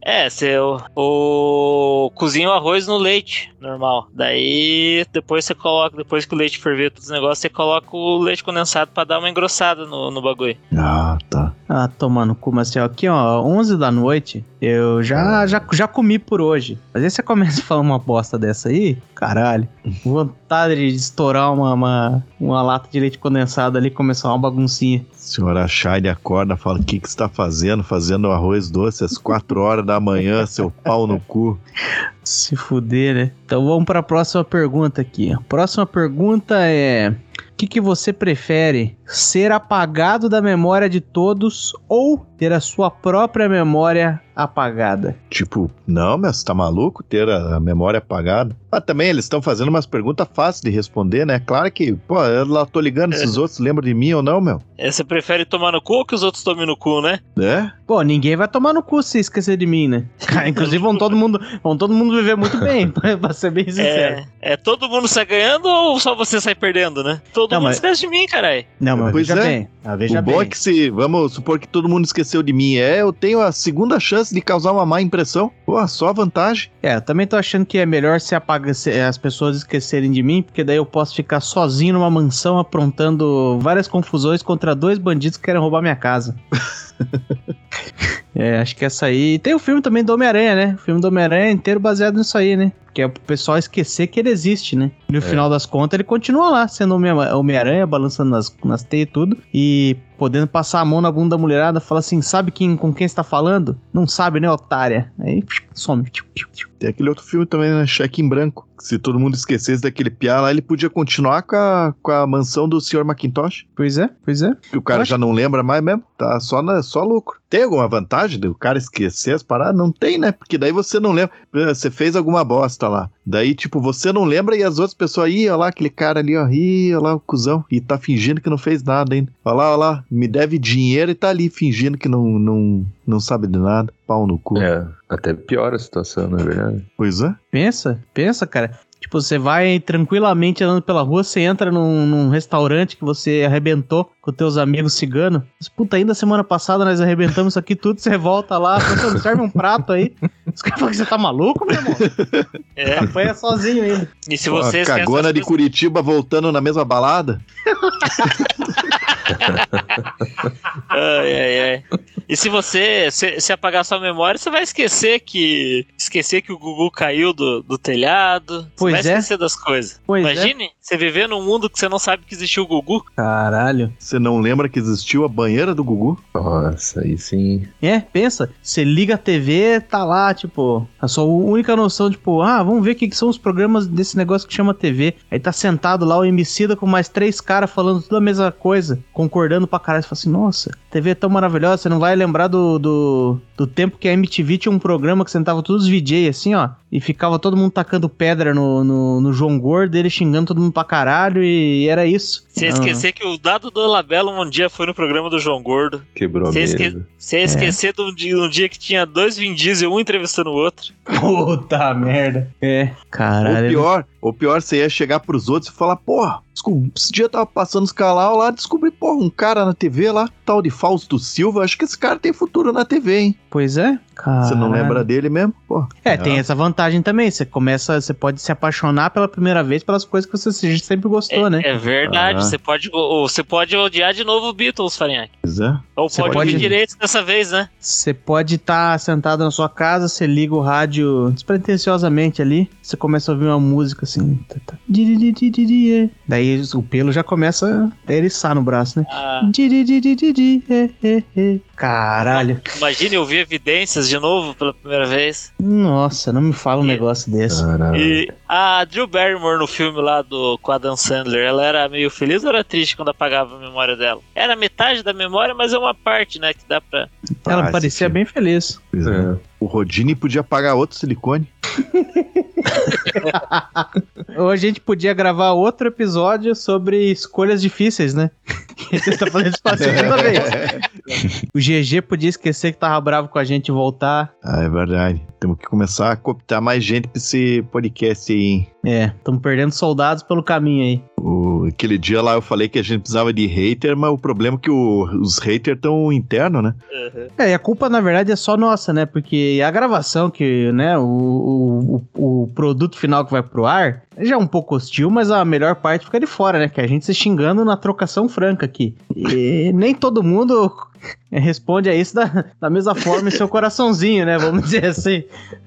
S4: É, você o, cozinha o arroz no leite normal. Daí depois você coloca, depois que o leite ferver todos os negócios, você coloca o leite condensado pra dar uma engrossada no, no bagulho.
S1: Ah, tá.
S2: Ah, tomando cu, mas assim, aqui ó, 11 da noite, eu já, já, já comi por hoje. Mas aí você começa a falar uma bosta dessa aí, caralho. Vontade de estourar uma, uma, uma lata de leite condensado ali e começar uma baguncinha.
S1: Senhora Shine acorda fala: O que, que você tá fazendo? Fazendo arroz doce às 4 horas da manhã, seu pau no cu.
S2: Se fuder, né? Então vamos para a próxima pergunta aqui. A próxima pergunta é: O que, que você prefere? Ser apagado da memória de todos ou ter a sua própria memória apagada?
S1: Tipo, não, mas tá maluco ter a memória apagada? Mas também eles estão fazendo umas perguntas fáceis de responder, né? Claro que, pô, eu lá tô ligando se os outros lembram de mim ou não, meu.
S4: É, Você prefere tomar no cu ou que os outros tomem no cu, né?
S1: É?
S2: Pô, ninguém vai tomar no cu se esquecer de mim, né? Inclusive vão todo mundo, vão todo mundo viver muito bem, pra ser bem sincero.
S4: É, é todo mundo sai ganhando ou só você sai perdendo, né? Todo
S2: Não,
S4: mundo
S2: mas-
S4: esquece de mim, caralho.
S2: Não, mas
S1: Pois
S2: veja
S1: é.
S2: bem. Ah, veja
S1: o bom
S2: bem.
S1: é que se, vamos supor que todo mundo esqueceu de mim, é, eu tenho a segunda chance de causar uma má impressão. Pô, só vantagem.
S2: É, eu também tô achando que é melhor se apaga, se as pessoas esquecerem de mim, porque daí eu posso ficar sozinho numa mansão aprontando várias confusões contra dois bandidos que querem roubar minha casa. é, acho que essa aí. Tem o filme também do Homem-Aranha, né? O filme do Homem-Aranha é inteiro baseado nisso aí, né? Que é pro pessoal esquecer que ele existe, né? E no final das contas ele continua lá, sendo Homem- Homem-Aranha, balançando nas, nas teias e tudo, e podendo passar a mão na bunda da mulherada, fala assim: sabe quem, com quem você tá falando? Não sabe, né, otária? Aí some.
S1: Tem aquele outro filme também, né? Cheque em branco. Se todo mundo esquecesse daquele piá lá, ele podia continuar com a, com a mansão do Sr. Macintosh.
S2: Pois é, pois é.
S1: Que o cara já não lembra mais mesmo. Tá só, na, só lucro. Tem alguma vantagem do cara esquecer as paradas? Não tem, né? Porque daí você não lembra. Você fez alguma bosta lá. Daí, tipo, você não lembra e as outras pessoas, ih, olha lá aquele cara ali, ó, ih, olha lá o cuzão. E tá fingindo que não fez nada ainda. Olha lá, olha lá, me deve dinheiro e tá ali fingindo que não, não, não sabe de nada. Pau no cu.
S3: É, até piora a situação, não é verdade?
S1: Pois é.
S2: Pensa, pensa, cara. Tipo, você vai tranquilamente andando pela rua, você entra num, num restaurante que você arrebentou com teus amigos ciganos. Mas, Puta, ainda semana passada nós arrebentamos isso aqui tudo, você volta lá, "Pô, serve um prato aí. Os caras falam que você tá maluco, meu irmão?
S4: É.
S2: Apanha sozinho ainda.
S4: E se
S1: Pô,
S4: você esquece
S1: cagona de
S4: coisas-
S1: Curitiba voltando na mesma balada.
S4: Ai, ai, ai. E se você se, se apagar sua memória, você vai esquecer que. Esquecer que o Gugu caiu do, do telhado. Você
S2: Pois
S4: vai
S2: é.
S4: esquecer das coisas.
S2: Pois é.
S4: Imagine você viver num mundo que você não sabe que existiu o Gugu.
S2: Caralho.
S1: Você não lembra que existiu a banheira do Gugu?
S3: Nossa, aí sim.
S2: É, pensa, você liga a TV, tá lá, tipo, a sua única noção, tipo, ah, vamos ver o que, que são os programas desse negócio que chama TV. Aí tá sentado lá o Emicida com mais três caras falando tudo a mesma coisa, concordando pra caralho. Você fala assim, nossa, TV é tão maravilhosa, você não vai lembrar do, do, do tempo que a MTV tinha um programa que sentava todos os VJ assim, ó, e ficava todo mundo tacando pedra no, no, no João Gordo, ele xingando todo mundo pra caralho, e era isso.
S4: Você
S2: Ah.
S4: esquecer que o Dado do Labelo um dia foi no programa do João Gordo.
S3: Quebrou a
S4: Você
S3: mesa.
S4: esque- Você esquecer de um dia, um dia que tinha dois Vin Diesel, um entrevistando o outro.
S2: Puta merda. É, caralho.
S1: Ou pior, ou pior, você ia chegar pros outros e falar, porra, desculpa, esse dia eu tava passando os canal lá, descobri, porra, um cara na TV lá, tal de Fausto Silva, acho que esse cara tem futuro na TV, hein?
S2: Pois é.
S1: Você não lembra dele mesmo? Pô.
S2: É, tem essa vantagem também. Você começa, você pode se apaixonar pela primeira vez pelas coisas que você sempre gostou,
S4: é,
S2: né?
S4: é verdade.
S1: Ah.
S4: Você, pode, ou, você pode odiar de novo o Beatles, Farinhaque.
S1: Pois é.
S4: Ou
S2: Você
S4: pode,
S2: pode-
S4: ouvir direito dessa vez, né?
S2: Você pode estar sentado na sua casa, você liga o rádio despretensiosamente ali, você começa a ouvir uma música assim. tá, tá, é. Daí o pelo já começa a eriçar no braço, né?
S4: Ah,
S2: é, é, é. Caralho.
S4: imagine ouvir evidências de novo pela primeira vez.
S2: Nossa, não me fala um
S4: E-
S2: negócio desse.
S3: Caralho.
S4: E a Drew Barrymore no filme lá do com a Dan Sandler, ela era meio feliz ou era triste quando apagava a memória dela? Era metade da memória, mas é uma parte, né? Que dá pra.
S2: Ela
S1: Ah,
S2: parecia bem feliz.
S1: Pois é.
S3: É.
S1: O Rodini podia pagar outro silicone.
S2: Ou a gente podia gravar outro episódio sobre escolhas difíceis, né? Você tá fazendo isso pela segunda vez. O GG podia esquecer que tava bravo com a gente e voltar.
S1: Ah, é verdade. Temos que começar a cooptar mais gente pra esse podcast aí, hein?
S2: É, estamos perdendo soldados pelo caminho aí.
S1: O, aquele dia lá eu falei que a gente precisava de hater, mas o problema é que o- os haters estão internos, né?
S2: É, e a culpa na verdade é só nossa, né? Porque a gravação que, né, o, o, o- o produto final que vai pro ar já é um pouco hostil, mas a melhor parte fica de fora, né? Que é a gente se xingando na trocação franca aqui. E nem todo mundo responde a isso da, da mesma forma em seu coraçãozinho, né? Vamos dizer assim.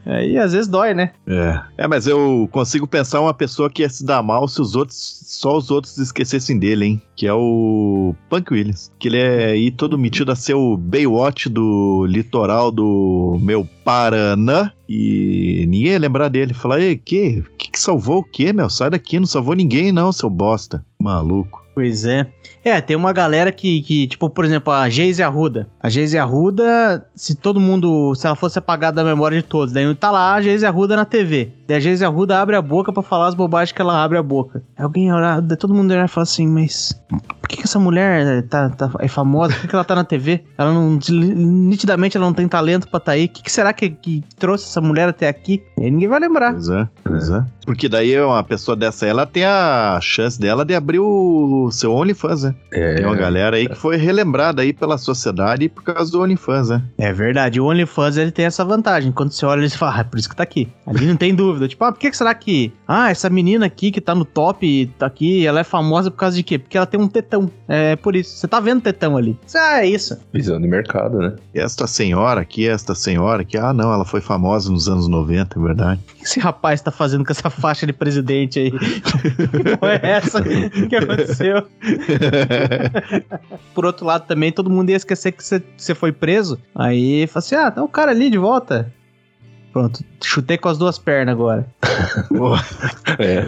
S2: Aí às vezes dói, né?
S1: É. É, mas eu consigo pensar uma pessoa que ia se dar mal se os outros, só os outros esquecessem dele, hein? Que é o Punk Williams. Que ele é aí todo metido a ser o Baywatch do litoral do meu Paraná. E ninguém ia lembrar dele. Falar, ei, que, que que salvou o quê, meu? Sai daqui, não salvou ninguém não, seu bosta. Maluco.
S2: Pois é. É, tem uma galera que, que tipo, por exemplo, a Geise Arruda. A Geise Arruda, se todo mundo, se ela fosse apagada da memória de todos, daí tá lá a Geise Arruda na TV. Daí a Geise Arruda abre a boca pra falar as bobagens que ela abre a boca. Alguém olhar, todo mundo olhar e fala assim, mas por que, que essa mulher tá, tá- é famosa? Por que, que ela tá na TV? Ela não, nitidamente ela não tem talento pra tá aí. O que, que será que, que trouxe essa mulher até aqui? E ninguém vai lembrar.
S1: Pois é, pois é. Porque daí uma pessoa dessa, ela tem a chance dela de abrir o seu OnlyFans, né?
S3: É,
S1: Tem uma galera aí que foi relembrada aí pela sociedade por causa do OnlyFans, né?
S2: É verdade, o OnlyFans ele tem essa vantagem. Quando você olha, ele fala, ah, é por isso que tá aqui. Ali não tem dúvida. Tipo, ah, por que será que. Ah, essa menina aqui que tá no top, tá aqui, ela é famosa por causa de quê? Porque ela tem um tetão. É por isso. Você tá vendo tetão ali. Ah, é isso.
S3: Visão de mercado, né?
S1: E esta senhora aqui, esta senhora aqui, ah não, ela foi famosa nos anos 90, é verdade.
S2: O que esse rapaz tá fazendo com essa faixa de presidente aí? que porra é essa? O que aconteceu? Por outro lado, também, todo mundo ia esquecer que você- você foi preso. Aí, fala assim: ah, tá o cara ali de volta. Pronto, chutei com as duas pernas agora.
S3: É.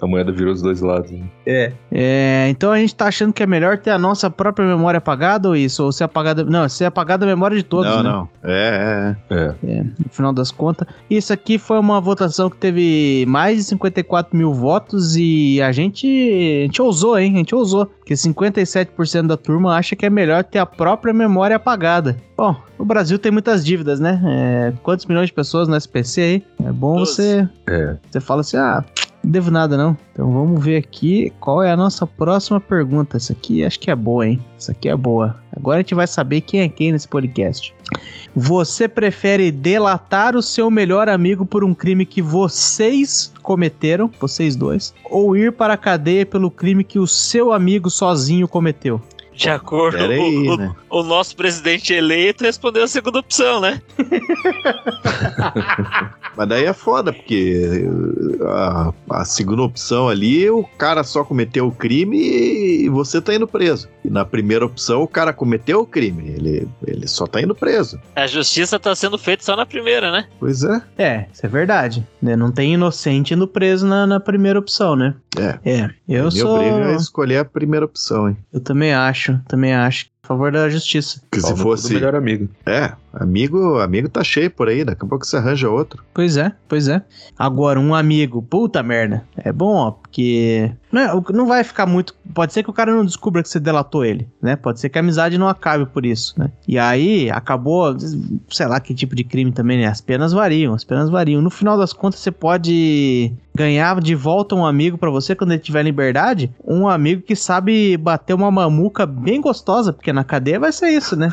S3: A moeda virou os dois lados. Né?
S2: É. É, então a gente tá achando que é melhor ter a nossa própria memória apagada ou isso? Ou ser apagada. Não, ser apagada a memória de todos,
S1: não,
S2: né?
S1: não. É, é,
S3: É.
S2: No final das contas. Isso aqui foi uma votação que teve mais de 54 mil votos e a gente, a gente ousou, hein? A gente ousou. Porque 57% da turma acha que é melhor ter a própria memória apagada. Bom, o Brasil tem muitas dívidas, né? É, quantos milhões de pessoas no SPC aí? É bom
S4: Doze.
S2: você
S3: É.
S2: você fala assim, ah, não devo nada não. Então vamos ver aqui qual é a nossa próxima pergunta. Essa aqui acho que é boa, hein? Essa aqui é boa. Agora a gente vai saber quem é quem nesse podcast. Você prefere delatar o seu melhor amigo por um crime que vocês cometeram, vocês dois, ou ir para a cadeia pelo crime que o seu amigo sozinho cometeu?
S4: De acordo com o,
S1: né?
S4: o nosso presidente eleito respondeu a segunda opção, né?
S1: Mas daí é foda, porque a, a segunda opção ali, o cara só cometeu o crime e você tá indo preso. E na primeira opção, o cara cometeu o crime, ele, ele só tá indo preso.
S4: A justiça tá sendo feita só na primeira, né?
S1: Pois é.
S2: É, isso é verdade. Né? Não tem inocente indo preso na, na primeira opção, né?
S1: É.
S2: É, eu
S1: Me
S2: sou.
S1: obriga a escolher a primeira opção, hein?
S2: Eu também acho, também acho. A favor da justiça.
S1: Que se fosse.
S3: melhor amigo.
S1: É, amigo, amigo tá cheio por aí, daqui a pouco você arranja outro.
S2: Pois é, pois é. Agora, um amigo, puta merda. É bom, ó, porque. Não, é- não vai ficar muito. Pode ser que o cara não descubra que você delatou ele, né? Pode ser que a amizade não acabe por isso, né? E aí, acabou, sei lá que tipo de crime também, né? As penas variam, as penas variam. No final das contas, você pode ganhar de volta um amigo pra você quando ele tiver liberdade. Um amigo que sabe bater uma mamuca bem gostosa, porque na cadeia vai ser isso, né?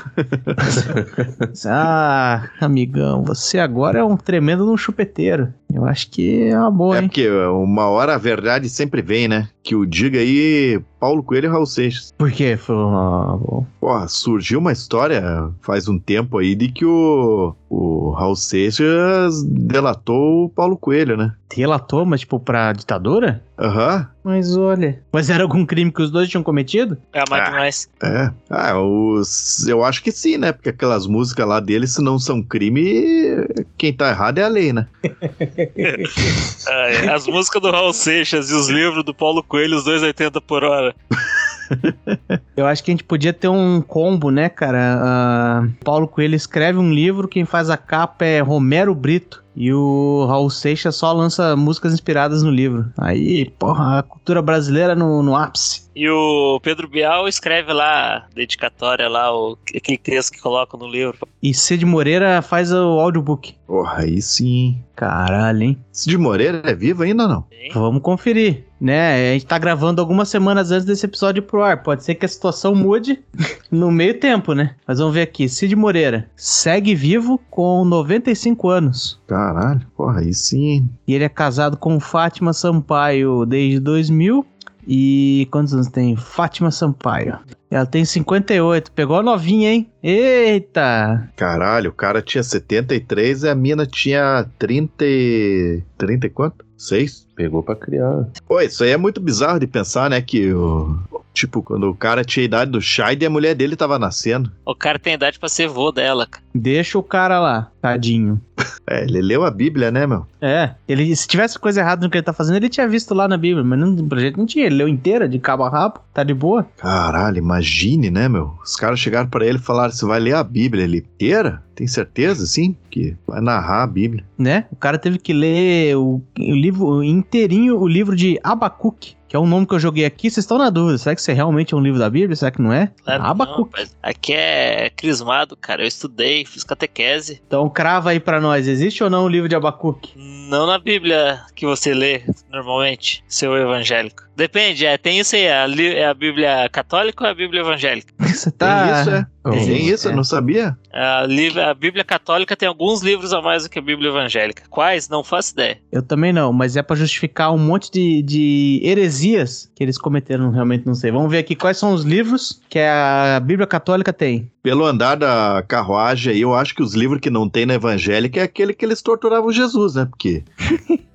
S2: ah, amigão, você agora é um tremendo um chupeteiro. Eu acho que é uma boa,
S1: É
S2: hein?
S1: porque uma hora a verdade sempre vem, né? Que o diga aí Paulo Coelho e Raul Seixas.
S2: Por quê? Foi uma... bom.
S1: Porra, surgiu uma história faz um tempo aí de que o, o Raul Seixas delatou o Paulo Coelho, né?
S2: Relatou, mas tipo, pra ditadura?
S1: Aham,
S2: Mas olha. Mas era algum crime que os dois tinham cometido?
S4: É a mais
S1: Ah.
S4: demais.
S1: é. Ah, os, eu acho que sim, né? Porque aquelas músicas lá dele, se não são crime, quem tá errado é a lei, né?
S4: É. As músicas do Raul Seixas e os livros do Paulo Coelho, os 2,80 por hora.
S2: Eu acho que a gente podia ter um combo, né, cara? Ah, Paulo Coelho escreve um livro, quem faz a capa é Romero Brito. E o Raul Seixas só lança músicas inspiradas no livro. Aí, porra, a cultura brasileira no, no ápice.
S4: E o Pedro Bial escreve lá, dedicatória lá, o, aquele texto que coloca no livro.
S2: E Cid Moreira faz o audiobook.
S1: Porra, aí sim.
S2: Caralho, hein?
S1: Cid Moreira é vivo ainda ou não?
S4: Sim.
S2: Vamos conferir, né? A gente tá gravando algumas semanas antes desse episódio pro ar. Pode ser que a situação mude no meio tempo, né? Mas vamos ver aqui. Cid Moreira segue vivo com 95 anos.
S1: Caralho, porra, aí sim.
S2: E ele é casado com Fátima Sampaio desde 2000. E quantos anos tem Fátima Sampaio? Ela tem 58. Pegou a novinha, hein? Eita!
S1: Caralho, o cara tinha 73 e a mina tinha 30. e- 30 e quanto? 6?
S3: Pegou pra criar.
S1: Pô, isso aí é muito bizarro de pensar, né? Que o. Tipo, quando o cara tinha a idade do Scheid e a mulher dele tava nascendo.
S4: O cara tem idade pra ser vô dela, cara.
S2: Deixa o cara lá, tadinho.
S1: É, ele leu a Bíblia, né, meu?
S2: É, ele, se tivesse coisa errada no que ele tá fazendo, ele tinha visto lá na Bíblia, mas não, pra gente não tinha. Ele leu inteira, de cabo a rabo, tá de boa.
S1: Caralho, imagine, né, meu? Os caras chegaram pra ele e falaram: você vai ler a Bíblia ele inteira? Tem certeza, sim? Que vai narrar a Bíblia.
S2: né? O cara teve que ler o, o livro inteirinho, o livro de Abacuque, que é um nome que eu joguei aqui. Vocês estão na dúvida, será que isso é realmente um livro da Bíblia? Será que não é?
S4: Claro que não. Aqui é crismado, cara. Eu estudei, fiz catequese.
S2: Então crava aí pra nós, existe ou não o livro de Abacuque?
S4: Não na Bíblia que você lê normalmente, seu evangélico. Depende, é, tem isso aí, é a, é a Bíblia católica ou é a Bíblia evangélica?
S2: Você tá...
S1: Tem isso, é? Tem isso,
S2: é.
S1: eu não sabia?
S4: A, a Bíblia católica tem alguns livros a mais do que a Bíblia evangélica. Quais? Não faço ideia.
S2: Eu também não, mas é pra justificar um monte de, de heresias que eles cometeram, realmente não sei. Vamos ver aqui quais são os livros que a Bíblia Católica tem.
S1: Pelo andar da carruagem aí, eu acho que os livros que não tem na evangélica é aquele que eles torturavam Jesus, né? Porque.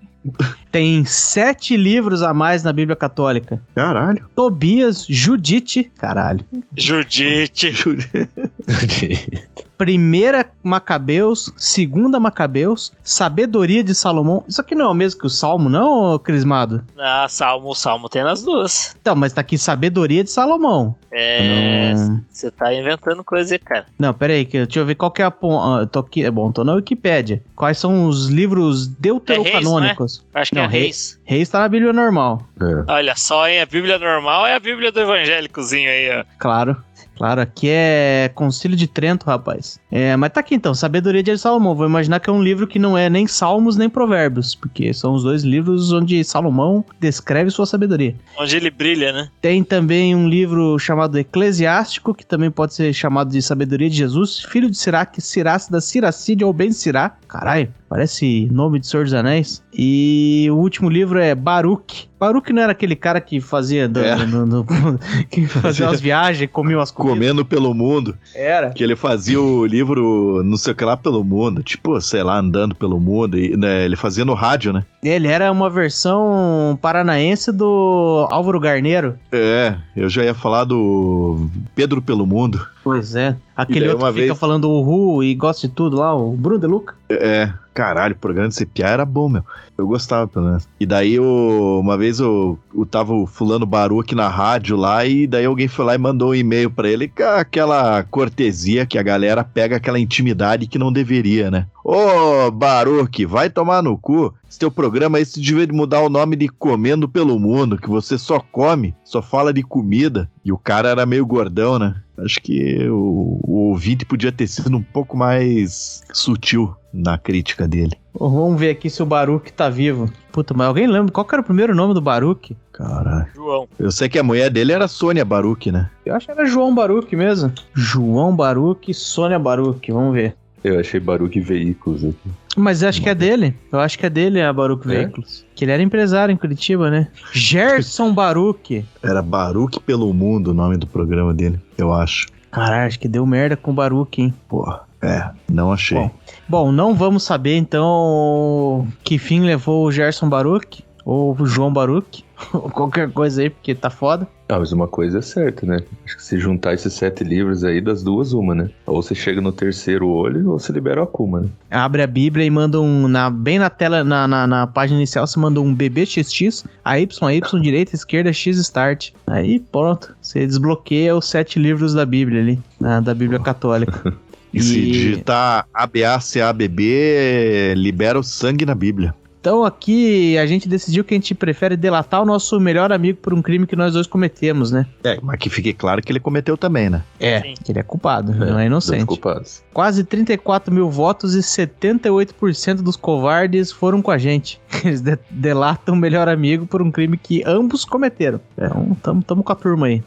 S2: Tem sete livros a mais na Bíblia Católica.
S1: Caralho.
S2: Tobias, Judite, caralho.
S4: Judite.
S2: Primeira Macabeus, Segunda Macabeus, Sabedoria de Salomão. Isso aqui não é o mesmo que o Salmo, não, Crismado?
S4: Ah, Salmo, o Salmo tem nas duas.
S2: Então, mas tá aqui Sabedoria de Salomão.
S4: É.
S2: Não,
S4: Você tá inventando coisa aí, cara.
S2: não, pera aí, que- deixa eu ver qual que é a... ah, eu tô aqui, é bom, tô na Wikipédia. Quais são os livros deuterocanônicos?
S4: Acho que
S2: Não,
S4: é
S2: rei-
S4: Reis.
S2: Reis tá na Bíblia normal,
S3: É.
S4: Olha só, hein? A Bíblia normal é a Bíblia do evangélicozinho aí, ó.
S2: claro. Claro, aqui é Concílio de Trento, rapaz. É, mas tá aqui então, Sabedoria de Salomão. Vou imaginar que é um livro que não é nem Salmos nem Provérbios, porque são os dois livros onde Salomão descreve sua sabedoria.
S4: Onde ele brilha, né?
S2: Tem também um livro chamado Eclesiástico, que também pode ser chamado de Sabedoria de Jesus, filho de Sirac, Sirac da Siracide ou Ben Sirá. Caralho, parece nome de Senhor dos Anéis. E o último livro é Baruch. Baruch não era aquele cara que fazia, do-
S1: É.
S2: no- no- que fazia umas viagens, comia umas comidas.
S1: Comendo pelo mundo.
S2: Era.
S1: Que ele fazia o livro, não sei o que lá, pelo mundo. Tipo, sei lá, andando pelo mundo. E, né, ele fazia no rádio, né?
S2: Ele era uma versão paranaense do Álvaro Garneiro.
S1: É, eu já ia falar do Pedro pelo Mundo.
S2: Pois é. Aquele outro que fica
S1: vez-
S2: falando uhul e gosta de tudo lá, o Bruno De Luca.
S1: É, caralho, o programa de CPA era bom, meu. Eu gostava, pelo menos. E daí, eu, uma vez eu, eu tava o fulano Baruque na rádio lá, e daí alguém foi lá e mandou um e-mail pra ele com aquela cortesia que a galera pega aquela intimidade que não deveria, né? Ô, Baruque, vai tomar no cu. Esse teu programa aí, você devia mudar o nome de Comendo pelo Mundo, que você só come, só fala de comida. E o cara era meio gordão, né? Acho que o, o ouvinte podia ter sido um pouco mais sutil na crítica dele.
S2: Vamos ver aqui se o Baruque tá vivo. Puta, mas alguém lembra qual que era o primeiro nome do Baruque?
S1: Caralho.
S4: João.
S1: Eu sei que a mulher dele era Sônia Baruch, né?
S2: Eu acho que era João Baruque mesmo. João Baruque, Sônia Baruque, vamos ver.
S3: Eu achei Baruque Veículos aqui.
S2: Mas eu acho que é dele. Eu acho que é dele a Baruque
S3: É?
S2: Veículos. Que ele era empresário em Curitiba, né? Gerson Baruque.
S1: Era Baruch pelo Mundo o nome do programa dele, eu acho.
S2: Caralho, acho que deu merda com o Baruque, hein?
S1: Porra, é, não achei.
S2: Bom. Bom, não vamos saber então que fim levou o Gerson Baruch. Ou João Baruch, ou qualquer coisa aí, porque tá foda.
S3: Ah, mas uma coisa é certa, né? Acho que se juntar esses sete livros aí, das duas, uma, né? Ou você chega no terceiro olho, ou você libera o Akuma, né?
S2: Abre a Bíblia e manda um. Na, bem na tela, na, na, na página inicial, você manda um BBXX, AY, Y, direita, esquerda, X start. Aí pronto. Você desbloqueia os sete livros da Bíblia ali, na, da Bíblia Católica.
S1: E, se digitar ABACABB, libera o sangue na Bíblia.
S2: Então aqui a gente decidiu que a gente prefere delatar o nosso melhor amigo por um crime que nós dois cometemos, né?
S1: É, mas que fique claro que ele cometeu também, né?
S2: É,
S4: Sim.
S2: que ele é culpado,
S3: É,
S2: não é inocente.
S3: culpados.
S2: Quase 34 mil votos e 78% dos covardes foram com a gente. Eles de- delatam o melhor amigo por um crime que ambos cometeram. Então, tamo, tamo com a turma aí.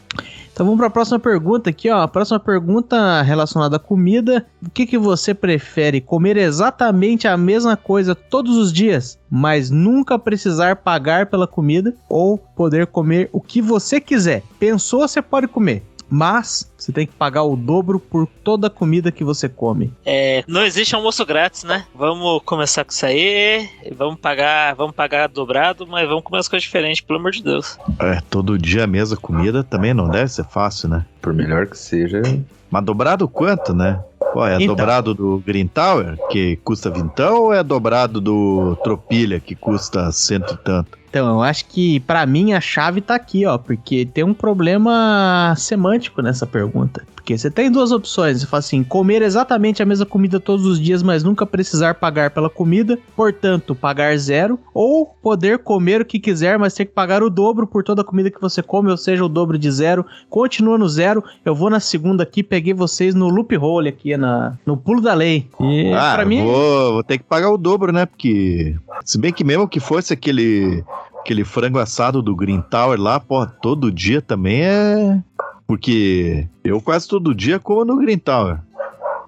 S2: Então vamos para a próxima pergunta aqui, ó. A próxima pergunta relacionada à comida. O que, que você prefere? Comer exatamente a mesma coisa todos os dias, mas nunca precisar pagar pela comida? Ou poder comer o que você quiser? Pensou, você pode comer. Mas você tem que pagar o dobro por toda a comida que você come.
S4: É, não existe almoço grátis, né? Vamos começar com isso aí. Vamos pagar, vamos pagar dobrado, mas vamos comer as coisas diferentes, pelo amor de Deus.
S1: É, todo dia a mesma comida também não deve ser fácil, né?
S3: Por melhor que seja,
S1: Mas dobrado quanto, né? Pô, é
S2: Então.
S1: dobrado do Green Tower, que custa vintão, ou é dobrado do Tropilha, que custa cento e tanto?
S2: Então, eu acho que pra mim a chave tá aqui, ó, porque tem um problema semântico nessa pergunta. Porque você tem duas opções, você fala assim, comer exatamente a mesma comida todos os dias, mas nunca precisar pagar pela comida, portanto, pagar zero, ou poder comer o que quiser, mas ter que pagar o dobro por toda a comida que você come, ou seja, o dobro de zero, continua no zero. Eu vou na segunda aqui, peguei vocês no loophole aqui, na, no pulo da lei. E
S1: ah,
S2: pra mim,
S1: vou, vou ter que pagar o dobro, né? Porque, se bem que mesmo que fosse aquele, aquele frango assado do Green Tower lá, pô, todo dia também é... Porque eu quase todo dia como no Green Tower.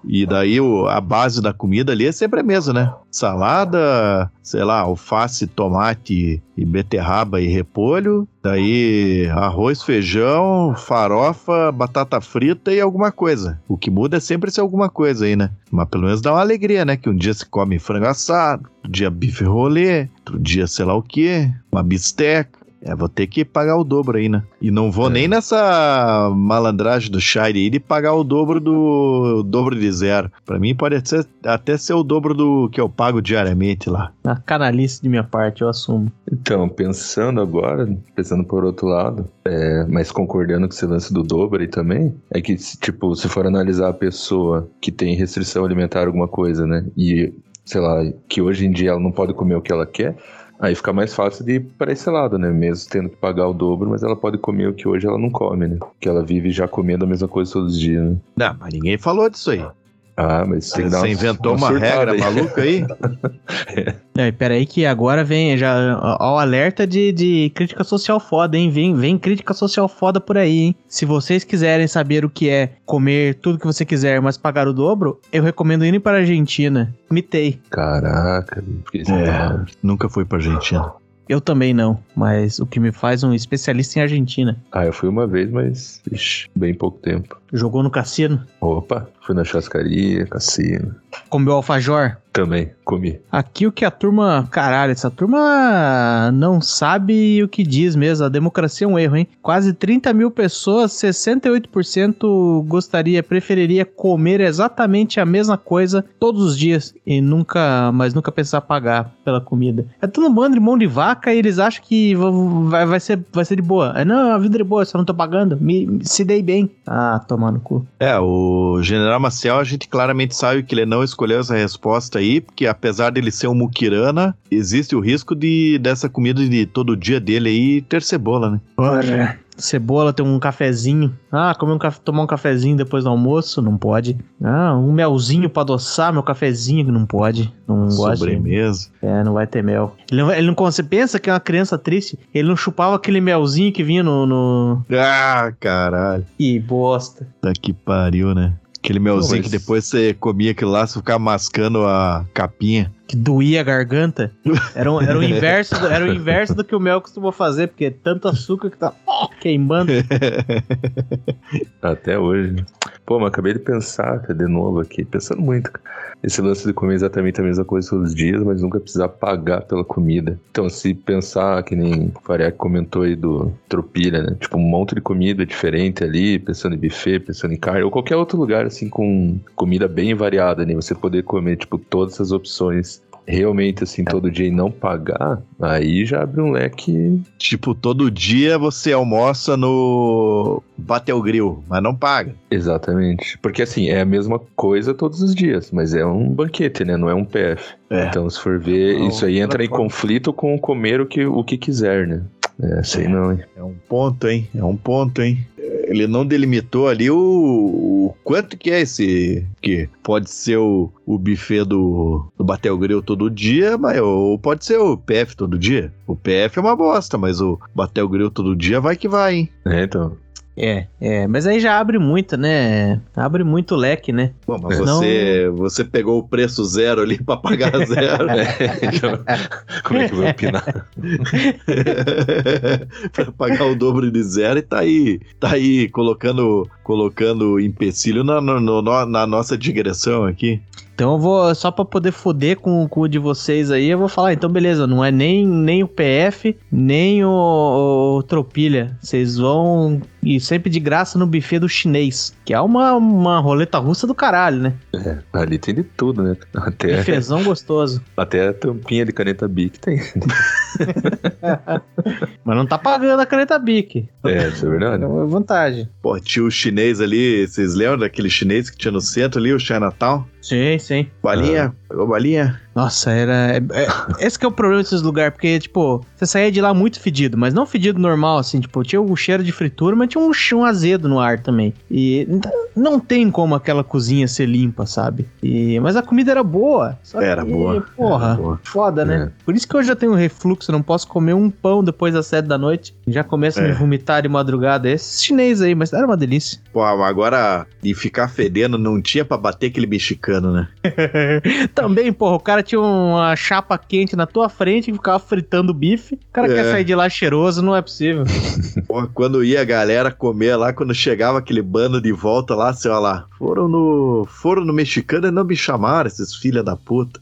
S1: E daí a base da comida ali é sempre a mesma, né? Salada, sei lá, alface, tomate e beterraba e repolho. Daí arroz, feijão, farofa, batata frita e alguma coisa. O que muda é sempre esse alguma coisa aí, né? Mas pelo menos dá uma alegria, né? Que um dia se come frango assado, outro dia bife rolê, outro dia sei lá o quê, uma bisteca. É, vou ter que pagar o dobro aí, né? E não vou
S3: É.
S1: nem nessa malandragem do Shire aí de pagar o dobro do o dobro de zero. Pra mim pode ser, até ser o dobro do que eu pago diariamente lá.
S2: a canalice de minha parte, eu assumo.
S3: Então, pensando agora, pensando por outro lado, é, mas concordando com esse lance do dobro aí também, é que, se, tipo, se for analisar a pessoa que tem restrição alimentar alguma coisa, né, e, sei lá, que hoje em dia ela não pode comer o que ela quer, aí fica mais fácil de ir para esse lado, né, mesmo tendo que pagar o dobro, mas ela pode comer o que hoje ela não come, né, que ela vive já comendo a mesma coisa todos os dias, né.
S1: Não, mas ninguém falou disso aí.
S3: Ah, mas tem que dar
S1: Você
S3: uma-
S1: inventou
S3: uma
S1: uma regra
S3: aí.
S1: maluca aí?
S2: É, pera aí que agora vem já ó, o alerta de, de crítica social foda, hein? Vem, vem crítica social foda por aí, hein? Se vocês quiserem saber o que é comer tudo que você quiser, mas pagar o dobro, eu recomendo ir para a Argentina. Mitei.
S3: Caraca,
S1: É,
S3: palavras.
S1: nunca fui pra Argentina.
S2: Eu também não, mas o que me faz um especialista em Argentina.
S3: Ah, eu fui uma vez, mas, ixi, bem pouco tempo.
S2: Jogou no cassino,
S3: Opa, fui na churrascaria, cassino.
S2: comeu alfajor.
S3: Também, comi.
S2: Aqui o que a turma. Caralho, essa turma não sabe o que diz mesmo. A democracia é um erro, hein? Quase 30 mil pessoas, 68% gostaria, preferiria comer exatamente a mesma coisa todos os dias e nunca, mas nunca pensar pagar pela comida. É tudo bando de mão de vaca e eles acham que va- vai, vai, ser, vai ser de boa. É, não, a vida é de boa, só não tô pagando. Me, me- se dei bem. Ah, tomar no cu.
S1: É, o General Maciel, a gente claramente sabe que ele não escolheu essa resposta aí, porque apesar dele ser um muquirana, existe o risco de dessa comida de todo dia dele aí ter cebola, né?
S2: Ora. Cebola, tem um cafezinho. Ah, comer um café, tomar um cafezinho depois do almoço? Não pode. Ah, um melzinho pra adoçar meu cafezinho? Não pode. Não gosta.
S1: Sobremesa.
S2: É, não vai ter mel. Ele não, ele não você pensa que é uma criança triste? Ele não chupava aquele melzinho que vinha no. no...
S1: Ah, caralho.
S2: Ih, bosta.
S1: Tá que pariu, né? Aquele melzinho
S3: mas-
S1: que depois você comia aquilo lá, você ficava mascando a capinha.
S2: Que doía a garganta. Era, um- era, o inverso do, era o inverso do que o mel costuma fazer, porque é tanto açúcar que tá queimando.
S3: Até hoje. né? Pô, mas acabei de pensar, de novo aqui, pensando muito. Esse lance de comer exatamente a mesma coisa todos os dias, mas nunca precisar pagar pela comida. Então, se pensar, que nem o Fariak comentou aí do Tropilha, né? Tipo, um monte de comida diferente ali, pensando em buffet, pensando em carne, ou qualquer outro lugar, assim, com comida bem variada, né? Você poder comer, tipo, todas essas opções realmente assim todo dia e não pagar, aí já abre um leque.
S1: Tipo, todo dia você almoça no Batel Grill, mas não paga.
S3: Exatamente. Porque assim, é a mesma coisa todos os dias, mas é um banquete, né? Não é um PF.
S1: É.
S3: Então, se for ver,
S1: Não,
S3: isso aí entra em
S1: forma.
S3: conflito com comer o que, o que quiser, né? É, sei não, hein?
S1: É um ponto, hein? É um ponto, hein? Ele não delimitou ali o, o quanto que é esse. Que pode ser o, o buffet do, do Batel Grill todo dia, mas ou pode ser o PF todo dia. O PF é uma bosta, mas o Batel Grill todo dia vai que vai, hein?
S3: É, então.
S2: É, é, mas aí já abre muito, né? Abre muito leque, né?
S1: Bom, mas
S2: Não-
S1: você, você pegou o preço zero ali pra pagar zero.
S3: Então, como é que vai opinar?
S1: pra pagar o dobro de zero e tá aí, tá aí colocando, colocando empecilho na, no- na nossa digressão aqui.
S2: Então eu vou, só pra poder foder com o cu de vocês aí, eu vou falar, então beleza, não é nem, nem o PF, nem o, o Tropilha. Vocês vão ir sempre de graça no buffet do chinês, que é uma, uma roleta russa do caralho, né?
S3: É, ali tem de tudo, né? Até,
S2: Bifezão gostoso.
S3: até a tampinha de caneta Bic tem.
S2: Mas não tá pagando a caneta Bic.
S3: É, isso é
S2: É
S3: verdade.
S2: uma vantagem.
S1: Pô, tinha o chinês ali, vocês lembram daquele chinês que tinha no centro ali, o Chinatown?
S2: Sim, sim.
S1: Balinha, pegou balinha?
S2: Nossa, era. é- é- esse que é o problema desses lugares, porque, tipo, você saía de lá muito fedido, mas não fedido normal, assim, tipo, tinha o cheiro de fritura, mas tinha um, ch- um azedo no ar também. E não tem como aquela cozinha ser limpa, sabe? E, mas a comida era boa. Só
S1: Era
S2: que,
S1: boa,
S2: Porra,
S1: era boa.
S2: foda, né?
S3: É.
S2: Por isso que eu já tenho refluxo, não posso comer um pão depois das sete da noite. Já começa a me
S1: É.
S2: vomitar de madrugada. Esses chinês aí, mas era uma delícia.
S1: Pô, agora de ficar fedendo não tinha pra bater aquele mexicano, né?
S2: Também, porra, o cara tinha uma chapa quente na tua frente e ficava fritando bife. O cara
S1: É.
S2: quer sair de lá cheiroso, não é possível.
S1: Pô, quando ia a galera comer lá, quando chegava aquele bando de volta lá, assim, ó lá, foram no, foram no mexicano e não me chamaram, esses filha da puta.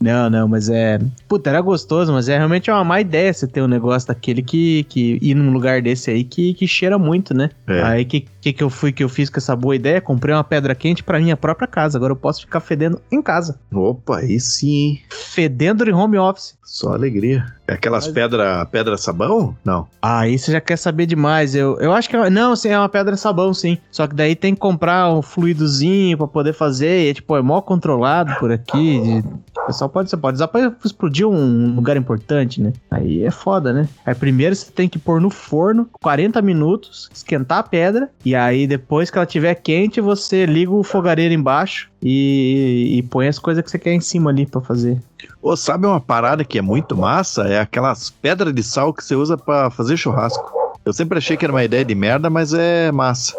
S2: Não, não, mas é. Puta, era gostoso, mas é realmente uma má ideia você ter um negócio daquele que, que ir num lugar desse aí que, que cheira muito, né?
S1: É.
S2: Aí que, que que eu fui que eu fiz com essa boa ideia? Comprei uma pedra quente pra minha própria casa. Agora eu posso ficar fedendo em casa.
S1: Opa, aí sim, hein?
S2: Fedendo em home office.
S1: Só alegria. É aquelas
S2: Mas-
S1: pedra, pedra sabão? Não.
S2: Aí você já quer saber demais. Eu, eu acho que é, não, sim, é uma pedra sabão, sim. Só que daí tem que comprar um fluidozinho pra poder fazer. E é, tipo, é mó controlado por aqui. de- o pessoal pode, você pode usar pra explodir um lugar importante, né? Aí é foda, né? Aí primeiro você tem que pôr no forno 40 minutos, esquentar a pedra. E aí depois que ela estiver quente, você liga o fogareiro embaixo e, e põe as coisas que você quer em cima ali pra fazer.
S1: Ô, sabe uma parada que é muito massa? É aquelas pedras de sal que você usa pra fazer churrasco. Eu sempre achei que era uma ideia de merda, mas é massa.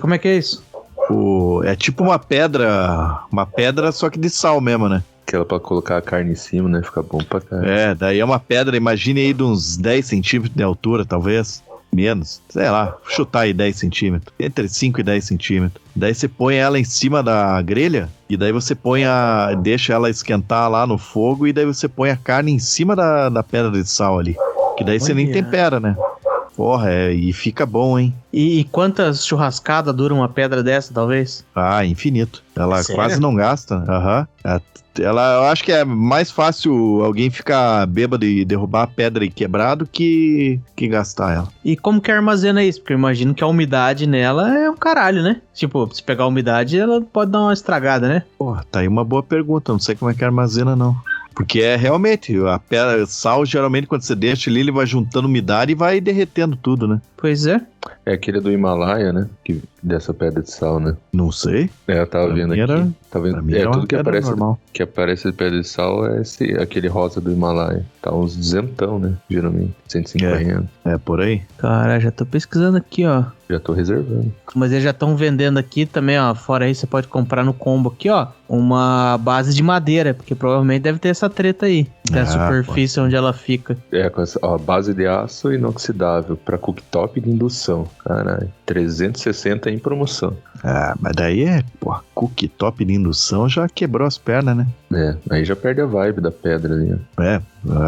S2: Como é que é isso?
S1: O, é tipo uma pedra, uma pedra só que de sal mesmo, né?
S3: Aquela pra colocar a carne em cima, né? Fica bom pra caralho.
S1: É, daí é uma pedra, imagine aí de uns 10 centímetros de altura, talvez. Menos, sei lá, chutar aí 10 centímetros. Entre 5 e 10 centímetros. Daí você põe ela em cima da grelha e daí você põe a. deixa ela esquentar lá no fogo e daí você põe a carne em cima da, da pedra de sal ali. Que daí você nem tempera, né? Porra, é, e fica bom, hein?
S2: E, e quantas churrascadas dura uma pedra dessa, talvez?
S1: Ah, infinito. Ela
S2: Sério?
S1: quase não gasta. Aham. É, Ela, eu acho que é mais fácil alguém ficar bêbado e derrubar a pedra e quebrar do que, que gastar ela.
S2: E como que armazena isso? Porque eu imagino que a umidade nela é um caralho, né? Tipo, se pegar a umidade, ela pode dar uma estragada, né?
S1: Porra, tá aí uma boa pergunta. Não sei como é que armazena, não. Porque é realmente, a sal, geralmente, quando você deixa ali, ele vai juntando umidade e vai derretendo tudo, né?
S2: Pois é.
S3: É aquele do Himalaia, né? Que, dessa pedra de sal, né?
S1: Não sei.
S3: É, eu tava
S1: Pra
S3: vendo aqui.
S1: era-
S3: tá vendo?
S1: Pra mim
S3: é, tudo que aparece,
S1: normal.
S3: que aparece de pedra de sal é esse, aquele rosa do Himalaia. Tá uns duzentão, né? Geralmente. 150.
S1: É por aí?
S2: Cara, já tô pesquisando aqui, ó.
S3: Já tô reservando.
S2: Mas eles já estão vendendo aqui também, ó. Fora aí, você pode comprar no combo aqui, ó. Uma base de madeira, porque provavelmente deve ter essa treta aí. Da
S1: Ah,
S2: superfície onde ela fica.
S3: É, com essa, ó, base de aço inoxidável pra cooktop de indução. Caralho. 360 tá em promoção.
S1: Ah, mas daí é, pô, cooktop de indução já quebrou as pernas, né?
S3: É, aí já perde a vibe da pedra ali. ó.
S1: É,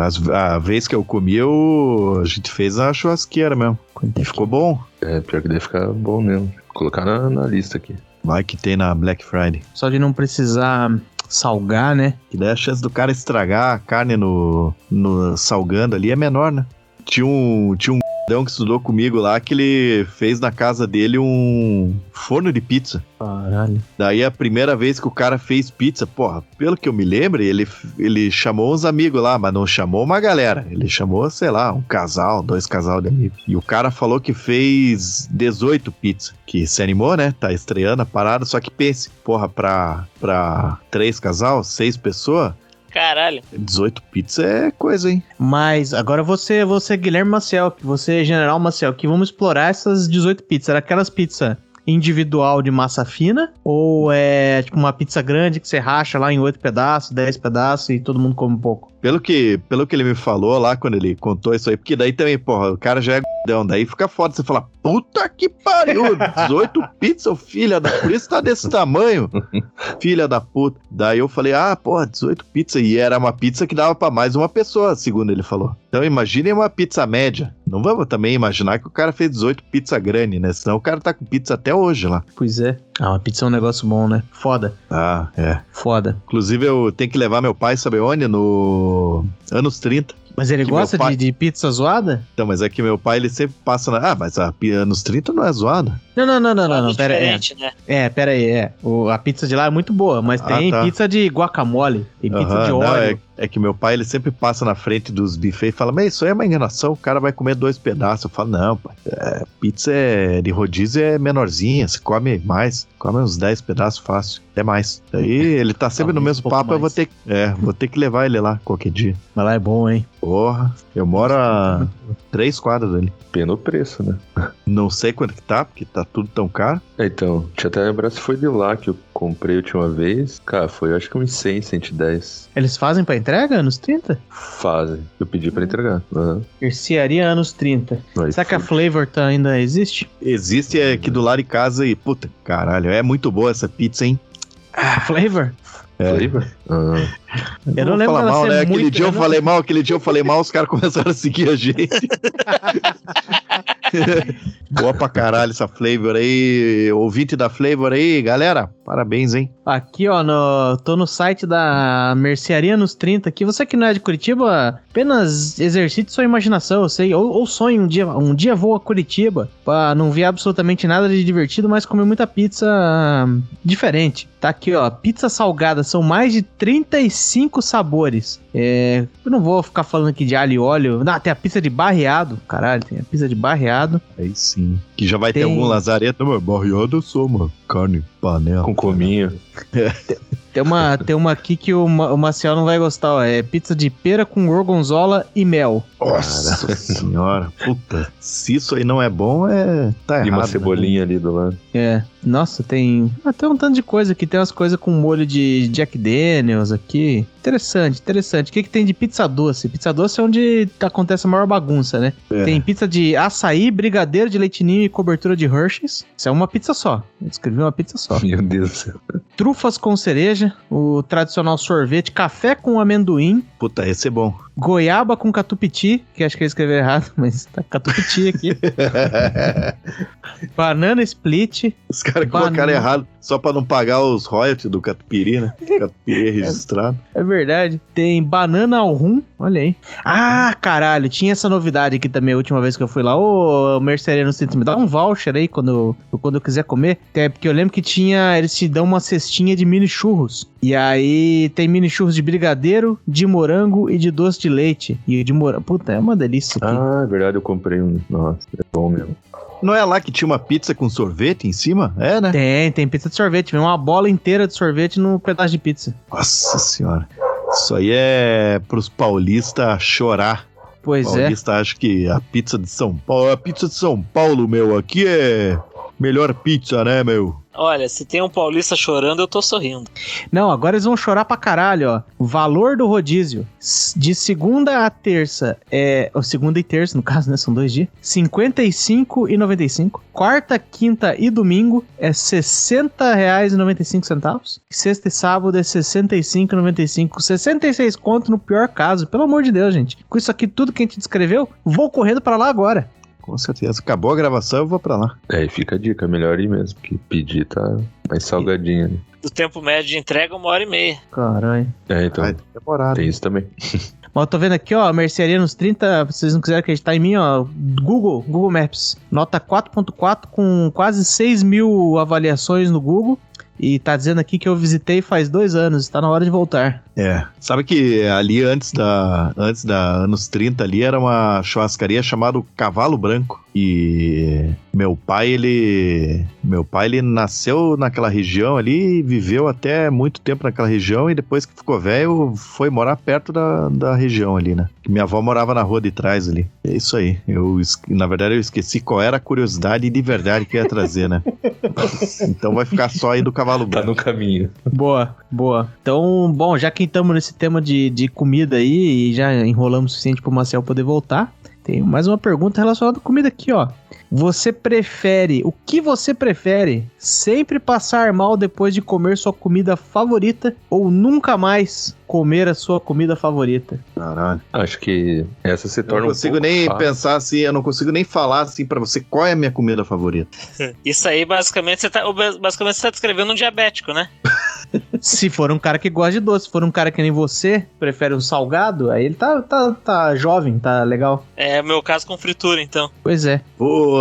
S1: as- a vez que eu comi, eu, a gente fez a churrasqueira mesmo. E ficou bom.
S3: É, pior que deve ficar bom mesmo. Vou colocar na, na lista aqui.
S1: Vai que tem na Black Friday.
S2: Só de não precisar salgar, né?
S1: Que daí a chance do cara estragar a carne no, no salgando ali é menor, né? Tinha um, tinha um que estudou comigo lá que ele fez na casa dele um forno de pizza.
S2: Caralho.
S1: Daí a primeira vez que o cara fez pizza, porra, pelo que eu me lembro, ele, ele chamou uns amigos lá, mas não chamou uma galera. Ele chamou, sei lá, um casal, dois casal de amigos. E o cara falou que fez 18 pizzas. Que se animou, né? Tá estreando a parada, só que pense, porra, pra, pra três casal, seis pessoas,
S4: Caralho.
S1: 18 pizzas é coisa, hein?
S2: Mas agora você, você Guilherme Maciel, você General Maciel, que vamos explorar essas 18 pizzas. Era aquelas pizzas individual de massa fina? Ou é tipo uma pizza grande que você racha lá em 8 pedaços, 10 pedaços e todo mundo come um pouco?
S1: Pelo que, pelo que ele me falou lá quando ele contou isso aí, porque daí também, porra, o cara já é gordão, daí fica foda você falar, puta que pariu, 18 pizzas, filha da... Por isso tá desse tamanho, filha da puta. Daí eu falei, ah, porra, 18 pizzas, e era uma pizza que dava pra mais uma pessoa, segundo ele falou. Então imaginem uma pizza média. Não vamos também imaginar que o cara fez 18 pizza grande, né? Senão o cara tá com pizza até hoje lá.
S2: Pois é. Ah, uma pizza é um negócio bom, né? Foda,
S1: Ah, é.
S2: foda.
S1: Inclusive eu tenho que levar meu pai, sabe onde? No anos 30.
S2: Mas ele gosta
S1: pai-
S2: de, de pizza zoada?
S1: Então, mas é que meu pai, ele sempre passa na... Ah, mas a anos 30 não é zoada.
S2: Não, não, não, não, não, não, pera aí. É,
S4: diferente, né?
S2: é, pera aí, é. O, a pizza de lá é muito boa, mas
S1: Ah,
S2: tem
S1: tá.
S2: pizza de guacamole, tem pizza de
S1: não,
S2: óleo.
S1: é, é que meu pai, ele sempre passa na frente dos buffets e fala, mas isso aí é uma enganação, o cara vai comer dois pedaços. Eu falo, não, pai, é, pizza é, de rodízio é menorzinha, você come mais, come uns 10 pedaços fácil, até mais. Aí ele tá sempre no mesmo
S2: um
S1: papo, eu vou
S2: mais.
S1: ter, é, vou ter que levar ele lá qualquer dia.
S2: Mas lá é bom, hein?
S1: Porra, eu moro a três quadras dele.
S3: Pena o preço, né?
S1: Não sei quanto que tá, porque tá tudo tão caro.
S3: É, então, deixa eu até lembrar se foi de lá que eu comprei a última vez. Cara, foi acho que uns 100, 110.
S2: Eles fazem pra entrega anos 30?
S3: Fazem. Eu pedi pra entregar.
S2: Mercearia anos 30.
S3: Aí
S2: Será que a. Flavor tá, ainda existe?
S1: Existe é, aqui do lado de casa e, puta, caralho, é muito boa essa pizza, hein?
S2: Ah, Flavor?
S1: É.
S3: Flavor? Ah,
S2: Eu não lembro
S1: falar mal,
S2: ser
S1: né? Aquele
S2: muito-
S1: dia eu,
S2: eu não-
S1: falei mal, aquele dia eu falei mal, os caras começaram a seguir a gente. Boa pra caralho essa Flavor aí. Ouvinte da Flavor aí, galera. Parabéns, hein?
S2: Aqui, ó, no, tô no site da Mercearia nos 30 aqui. Você que não é de Curitiba, apenas exercite sua imaginação, eu sei. Ou, ou sonhe um dia, um dia vou a Curitiba pra não ver absolutamente nada de divertido, mas comer muita pizza hum, diferente. Tá aqui, ó, pizza salgada, são mais de 35 sabores. É, eu não vou ficar falando aqui de alho e óleo. Não, tem a pizza de barreado, caralho, tem a pizza de barreado.
S1: Aí sim. Que já vai ter
S2: Tem-
S1: algum lazareto. Mas barriada sou, mano. Carne, panela.
S3: com cominho.
S2: Tem uma, tem uma aqui que o, o Maciel não vai gostar, ó. É pizza de pera com gorgonzola e mel.
S1: Nossa senhora. Puta. Se isso aí não é bom, é. Tá errado.
S3: E uma
S1: né?
S3: cebolinha ali do lado.
S2: É, nossa, tem. Tem um tanto de coisa aqui. Tem umas coisas com molho de Jack Daniels aqui. Interessante, interessante. O que, que tem de pizza doce? Pizza doce é onde acontece a maior bagunça, né?
S1: É.
S2: Tem pizza de açaí, brigadeiro de leitinho e cobertura de Hershey's. Isso é uma pizza só. Eu descrevi uma pizza só.
S3: Meu Deus do céu.
S2: Trufas com cereja, o tradicional sorvete, café com amendoim,
S1: Puta, esse é bom.
S2: Goiaba com catupiry, que acho que eu escrevi errado, mas tá catupiry aqui. Banana split,
S1: Os caras
S2: Banana.
S1: colocaram errado só pra não pagar os royalties do Catupiry, né? Catupiry registrado.
S2: É verdade. Tem banana ao rum. Olha aí. Ah, caralho. Tinha essa novidade aqui também a última vez que eu fui lá. Ô, mercearia no centro, me dá um voucher aí quando, eu- quando eu quiser comer. É porque eu lembro que tinha. Eles te dão uma cestinha de mini churros. E aí tem mini churros de brigadeiro, de morango e de doce de leite. E de morango. Puta, é uma delícia aqui.
S3: Ah, é verdade, eu comprei um. Nossa, é bom mesmo.
S1: Não é lá que tinha uma pizza com sorvete em cima? É, né?
S2: Tem, tem pizza de sorvete. Vem uma bola inteira de sorvete num pedaço de pizza.
S1: Nossa senhora. Isso aí é pros paulistas chorar.
S2: Pois é.
S1: Paulista acha que a pizza de São Paulo. A pizza de São Paulo, meu, aqui é Melhor pizza, né, meu?
S4: Olha, se tem um paulista chorando, eu tô sorrindo.
S2: Não, agora eles vão chorar pra caralho, ó. O valor do rodízio de segunda a terça é. Ou segunda e terça, no caso, né? São dois dias. R$ 55,95. Quarta, quinta e domingo é R$ 60,95. Sexta e sábado é R$ 65,95. 66 conto no pior caso. Pelo amor de Deus, gente. Com isso aqui, tudo que a gente descreveu, vou correndo pra lá agora.
S1: Com certeza. Acabou a gravação, eu vou pra lá.
S3: É, e fica a dica, melhor ir mesmo, porque pedir tá mais salgadinho ali.
S4: Do tempo médio de entrega, uma hora e meia.
S2: Caralho.
S3: É, então,
S1: Vai demorar.
S3: tem isso também.
S2: Mas eu tô vendo aqui, ó, mercearia nos 30, se vocês não quiserem acreditar em mim, ó, Google, Google Maps. Nota 4.4 com quase 6 mil avaliações no Google. E tá dizendo aqui que eu visitei faz dois anos, tá na hora de voltar.
S1: É. Sabe que ali antes da antes da anos 30 ali era uma churrascaria chamada Cavalo Branco e meu pai ele meu pai ele nasceu naquela região ali viveu até muito tempo naquela região e depois que ficou velho foi morar perto da, da região ali, né? Minha avó morava na rua de trás ali. É isso aí. Eu na verdade eu esqueci qual era a curiosidade de verdade que eu ia trazer, né? então vai ficar só aí do Cavalo
S3: Tá
S1: Branco.
S3: no caminho.
S2: Boa, boa. Então, bom, já que estamos nesse tema de, de comida aí e já enrolamos o suficiente pro Marcel poder voltar, tem mais uma pergunta relacionada à comida aqui, ó. Você prefere, o que você prefere? Sempre passar mal depois de comer sua comida favorita ou nunca mais comer a sua comida favorita?
S1: Caralho.
S3: Acho que essa se
S1: Eu
S3: torna
S1: não consigo
S3: um pouco
S1: nem
S3: fácil.
S1: pensar assim, eu não consigo nem falar assim pra você qual é a minha comida favorita.
S4: Isso aí, basicamente, você tá, basicamente, você tá descrevendo um diabético, né?
S2: Se for um cara que gosta de doce, se for um cara que nem você, prefere um salgado, aí ele tá, tá, tá jovem, tá legal.
S4: É o meu caso com fritura, então.
S2: Pois é.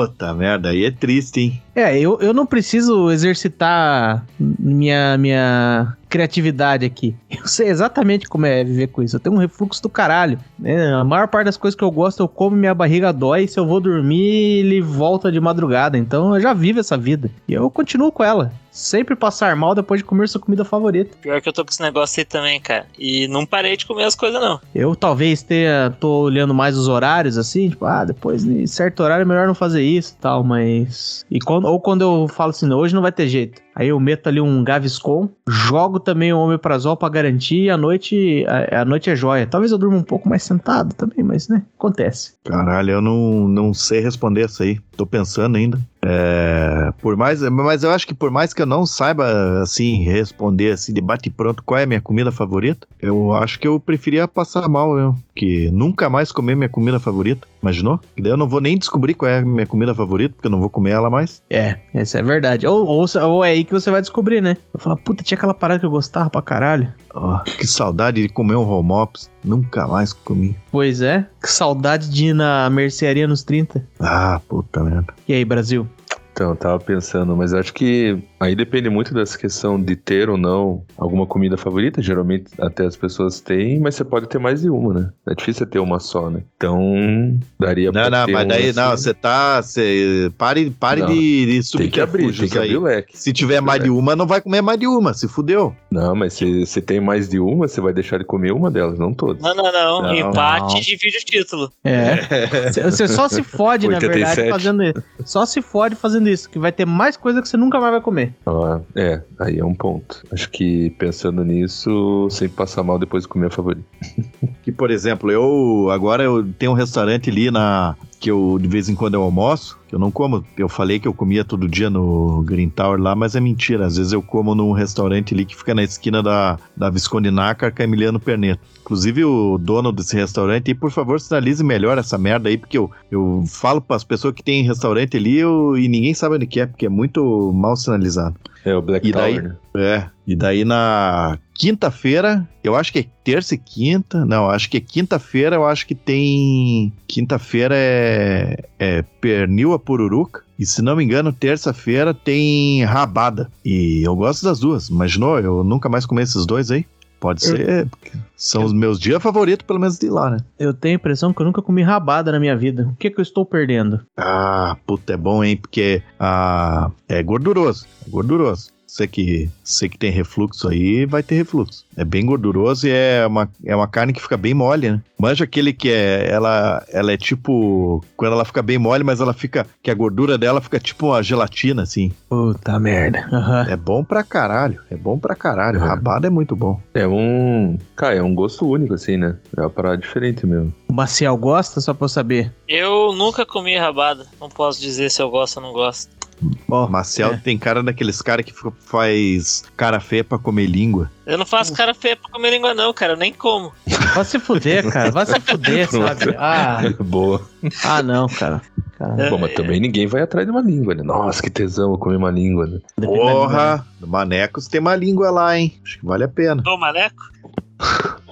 S1: Puta merda, aí é triste, hein?
S2: É, eu, eu não preciso exercitar minha, minha criatividade aqui. Eu sei exatamente como é viver com isso. Eu tenho um refluxo do caralho. né? A maior parte das coisas que eu gosto, eu como minha barriga dói. Se eu vou dormir, ele volta de madrugada. Então eu já vivo essa vida. E eu continuo com ela. Sempre passar mal depois de comer sua comida favorita.
S4: Pior que eu tô com esse negócio aí também, cara. E não parei de comer as coisas, não.
S2: Eu talvez tenha, tô olhando mais os horários assim, tipo, ah, depois de certo horário é melhor não fazer isso e tal, mas. E quando, ou quando eu falo assim, não, hoje não vai ter jeito. Aí eu meto ali um Gaviscon, jogo também o Omeprazol pra garantir e a noite, a, a noite é joia. Talvez eu durma um pouco mais sentado também, mas né, acontece.
S1: Caralho, eu não, não sei responder isso aí. Tô pensando ainda. É, por mais, mas eu acho que por mais que eu não saiba assim responder assim de bate pronto qual é a minha comida favorita, eu acho que eu preferia passar mal, eu, que nunca mais comer minha comida favorita. Imaginou? Que daí eu não vou nem descobrir qual é a minha comida favorita, porque eu não vou comer ela mais.
S2: É, essa é verdade. Ou, ou, ou é aí que você vai descobrir, né? Eu falo, puta, tinha aquela parada que eu gostava pra caralho.
S1: Ó, que saudade de comer um Romops. Nunca mais comi.
S2: Pois é, que saudade de ir na mercearia nos 30.
S1: Ah, puta merda.
S2: E aí, Brasil?
S3: Então, eu tava pensando, mas acho que aí depende muito dessa questão de ter ou não alguma comida favorita. Geralmente até as pessoas têm, mas você pode ter mais de uma, né? É difícil ter uma só, né? Então, daria
S1: Não,
S3: pra
S1: não,
S3: ter
S1: mas daí,
S3: assim.
S1: não, você tá. Você, pare pare
S3: Não,
S1: de, de
S3: Tem que abrir, tem que abrir o leque.
S1: Se tiver mais de uma, não vai comer mais de uma, se fudeu.
S3: Não, mas se você tem mais de uma, você vai deixar de comer uma delas, não todas.
S4: Não, não, não.
S1: Não,
S4: Empate
S2: não.
S4: divide o título.
S2: É. Você só se fode, na verdade,
S3: 87.
S2: fazendo isso. Só se fode fazendo isso, que vai ter mais coisa que você nunca mais vai comer.
S3: Ah, é, aí é um ponto. Acho que pensando nisso, sempre passar mal depois de comer a favorita.
S1: Que, por exemplo, eu agora eu tenho um restaurante ali na que eu de vez em quando eu almoço, eu não como. Eu falei que eu comia todo dia no Green Tower lá, mas é mentira. Às vezes eu como num restaurante ali que fica na esquina da, da Visconde Nácar com a Emiliano Perneto. Inclusive o dono desse restaurante, e por favor, sinalize melhor essa merda aí, porque eu, eu falo para as pessoas que tem restaurante ali eu- e ninguém sabe onde que é, porque é muito mal sinalizado.
S3: É o Black
S1: E daí?
S3: Tower, né?
S1: É, e daí na quinta-feira, eu acho que é terça e quinta, não, acho que é quinta-feira, eu acho que tem. Quinta-feira é, é pernil pururuca. E se não me engano, terça-feira tem rabada. E eu gosto das duas. Imaginou? Eu nunca mais comi esses dois aí. Pode
S2: Eu-
S1: ser. porque São os meus dias favoritos, pelo menos de lá, né?
S2: Eu tenho a impressão que eu nunca comi rabada na minha vida. O que que eu estou perdendo?
S1: Ah, puta, é bom, hein? Porque ah, é gorduroso. É gorduroso. Você que, você que tem refluxo aí, vai ter refluxo. É bem gorduroso e é uma, é uma carne que fica bem mole, né? Manja aquele que é. Ela, ela é tipo. Quando ela fica bem mole, mas ela fica. Que a gordura dela fica tipo uma gelatina, assim.
S2: Puta merda. Aham.
S1: É bom pra caralho. É bom pra caralho.
S3: É.
S1: Rabada é muito bom.
S3: É um. Cara, é um gosto único, assim, né? É uma parada diferente mesmo.
S2: O Maciel gosta, só pra eu saber.
S4: Eu nunca comi rabada. Não posso dizer se eu gosto ou não gosto.
S2: Ó,
S1: Marcel
S2: é.
S1: tem cara daqueles caras que faz cara feia pra comer língua.
S4: Eu não faço cara feia pra comer língua, não, cara. Eu nem como.
S2: vai se fuder, cara. Vai se fuder, sabe? Ah,
S3: Boa.
S2: ah não, cara. cara
S3: Bom, mas também ninguém vai atrás de uma língua, né? Nossa, que tesão eu comer uma língua, né?
S1: Porra! No Manecos tem uma língua lá, hein? Acho que vale a pena.
S4: Ô, maneco?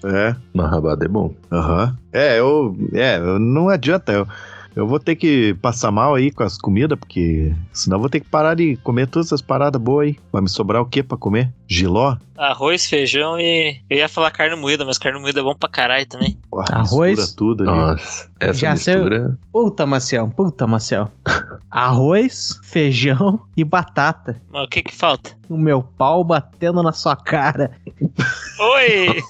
S1: É.
S3: Uma rabada é bom.
S1: Aham. É, eu. É, eu- não adianta. Eu, eu vou ter que passar mal aí com as comidas, porque senão eu vou ter que parar de comer todas essas paradas boas aí. Vai me sobrar o que pra comer? Giló?
S4: Arroz, feijão e. Eu ia falar carne moída, mas carne moída é bom pra caralho também.
S1: Porra,
S2: Arroz?
S1: mistura tudo ali.
S3: Nossa, essa
S2: Já sei-
S3: mistura.
S2: Puta, Maciel, puta, Maciel. Arroz, feijão e batata.
S4: Mas o que que falta?
S2: O meu pau batendo na sua cara.
S4: Oi!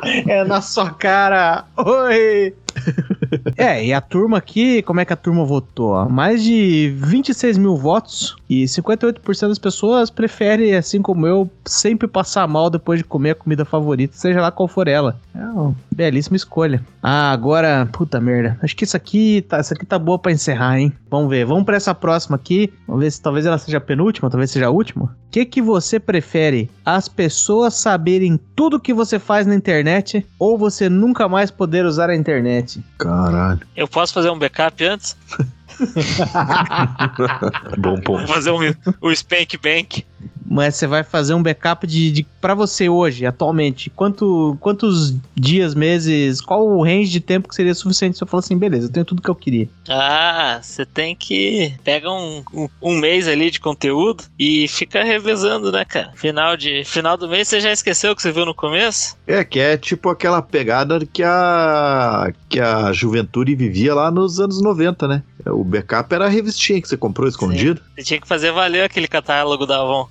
S2: É na sua cara. Oi! É, e a turma aqui, como é que a turma votou? Mais de 26 mil votos e 58% das pessoas preferem, assim como eu, sempre passar mal depois de comer a comida favorita, seja lá qual for ela. É uma belíssima escolha. Ah, agora, puta merda. Acho que isso aqui tá, isso aqui tá boa pra encerrar, hein? Vamos ver. Vamos pra essa próxima aqui. Vamos ver se talvez ela seja a penúltima, talvez seja a última. O que que você prefere? As pessoas saberem tudo que você faz na internet ou você nunca mais poder usar a internet?
S1: Caralho.
S4: Eu posso fazer um backup antes?
S3: Bom
S4: Vou
S3: ponto.
S4: fazer um, o Spank Bank.
S2: Mas você vai fazer um backup de, de para você hoje, atualmente. Quanto, quantos dias, meses, qual o range de tempo que seria suficiente se eu falar assim, beleza, eu tenho tudo que eu queria.
S4: Ah, você tem que. Pega um, um, um mês ali de conteúdo e fica revezando, né, cara? Final, de, final do mês você já esqueceu o que você viu no começo?
S1: É, que é tipo aquela pegada que a, que a juventude vivia lá nos anos 90, né? O backup era a revistinha que você comprou escondido.
S4: Você tinha que fazer valer aquele catálogo da Avon.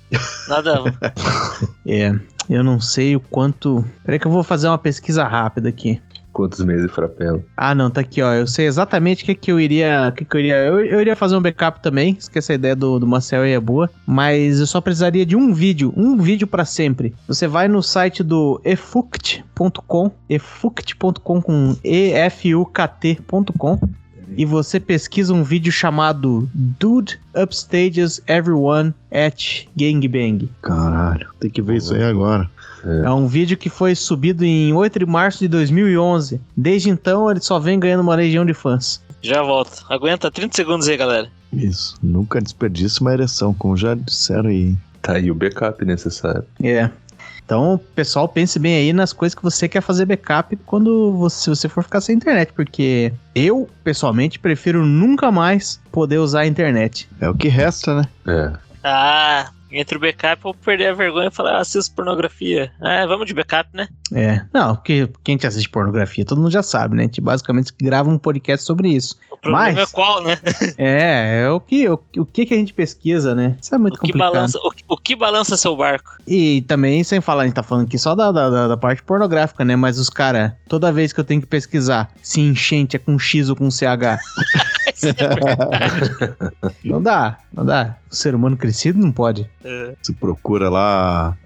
S4: Nada.
S2: É, eu não sei o quanto. Peraí que eu vou fazer uma pesquisa rápida aqui.
S3: Quantos meses de frapelo?
S2: Ah, não, tá aqui, ó. Eu sei exatamente o que, que eu iria. O que, que eu iria. Eu, eu iria fazer um backup também. Esqueci essa ideia do, do Marcel aí é boa. Mas eu só precisaria de um vídeo. Um vídeo pra sempre. Você vai no site do efuct.com. efuct.com com E-F-U-K-T.com. E você pesquisa um vídeo chamado Dude Upstages Everyone at Gangbang.
S1: Caralho, tem que ver isso aí agora.
S2: É um vídeo que foi subido em 8 de março de 2011. Desde então, ele só vem ganhando uma legião de fãs.
S4: Já volto. Aguenta 30 segundos aí, galera.
S1: Isso. Nunca desperdice uma ereção, como já disseram aí.
S3: Tá aí o backup necessário.
S2: É. Então, pessoal, pense bem aí nas coisas que você quer fazer backup quando você, se você for ficar sem internet, porque eu, pessoalmente, prefiro nunca mais poder usar a internet.
S1: É o que resta, né?
S3: É.
S4: Ah, entre o backup eu vou perder a vergonha e falar, ah, assisto pornografia. Ah, vamos de backup, né?
S2: É. Não, porque quem te assiste pornografia, todo mundo já sabe, né? A gente basicamente grava um podcast sobre isso.
S4: O problema
S2: Mas-
S4: é qual, né?
S2: É, é o que, o, o que que a gente pesquisa, né? Isso é muito
S4: O que,
S2: complicado.
S4: balança, o, que- o que balança seu barco?
S2: E também, sem falar, a gente tá falando aqui só da, da, da- da parte pornográfica, né? Mas os caras, toda vez que eu tenho que pesquisar se enchente é com X ou com CH, não dá, não dá. O ser humano crescido não pode.
S4: É.
S1: Você procura lá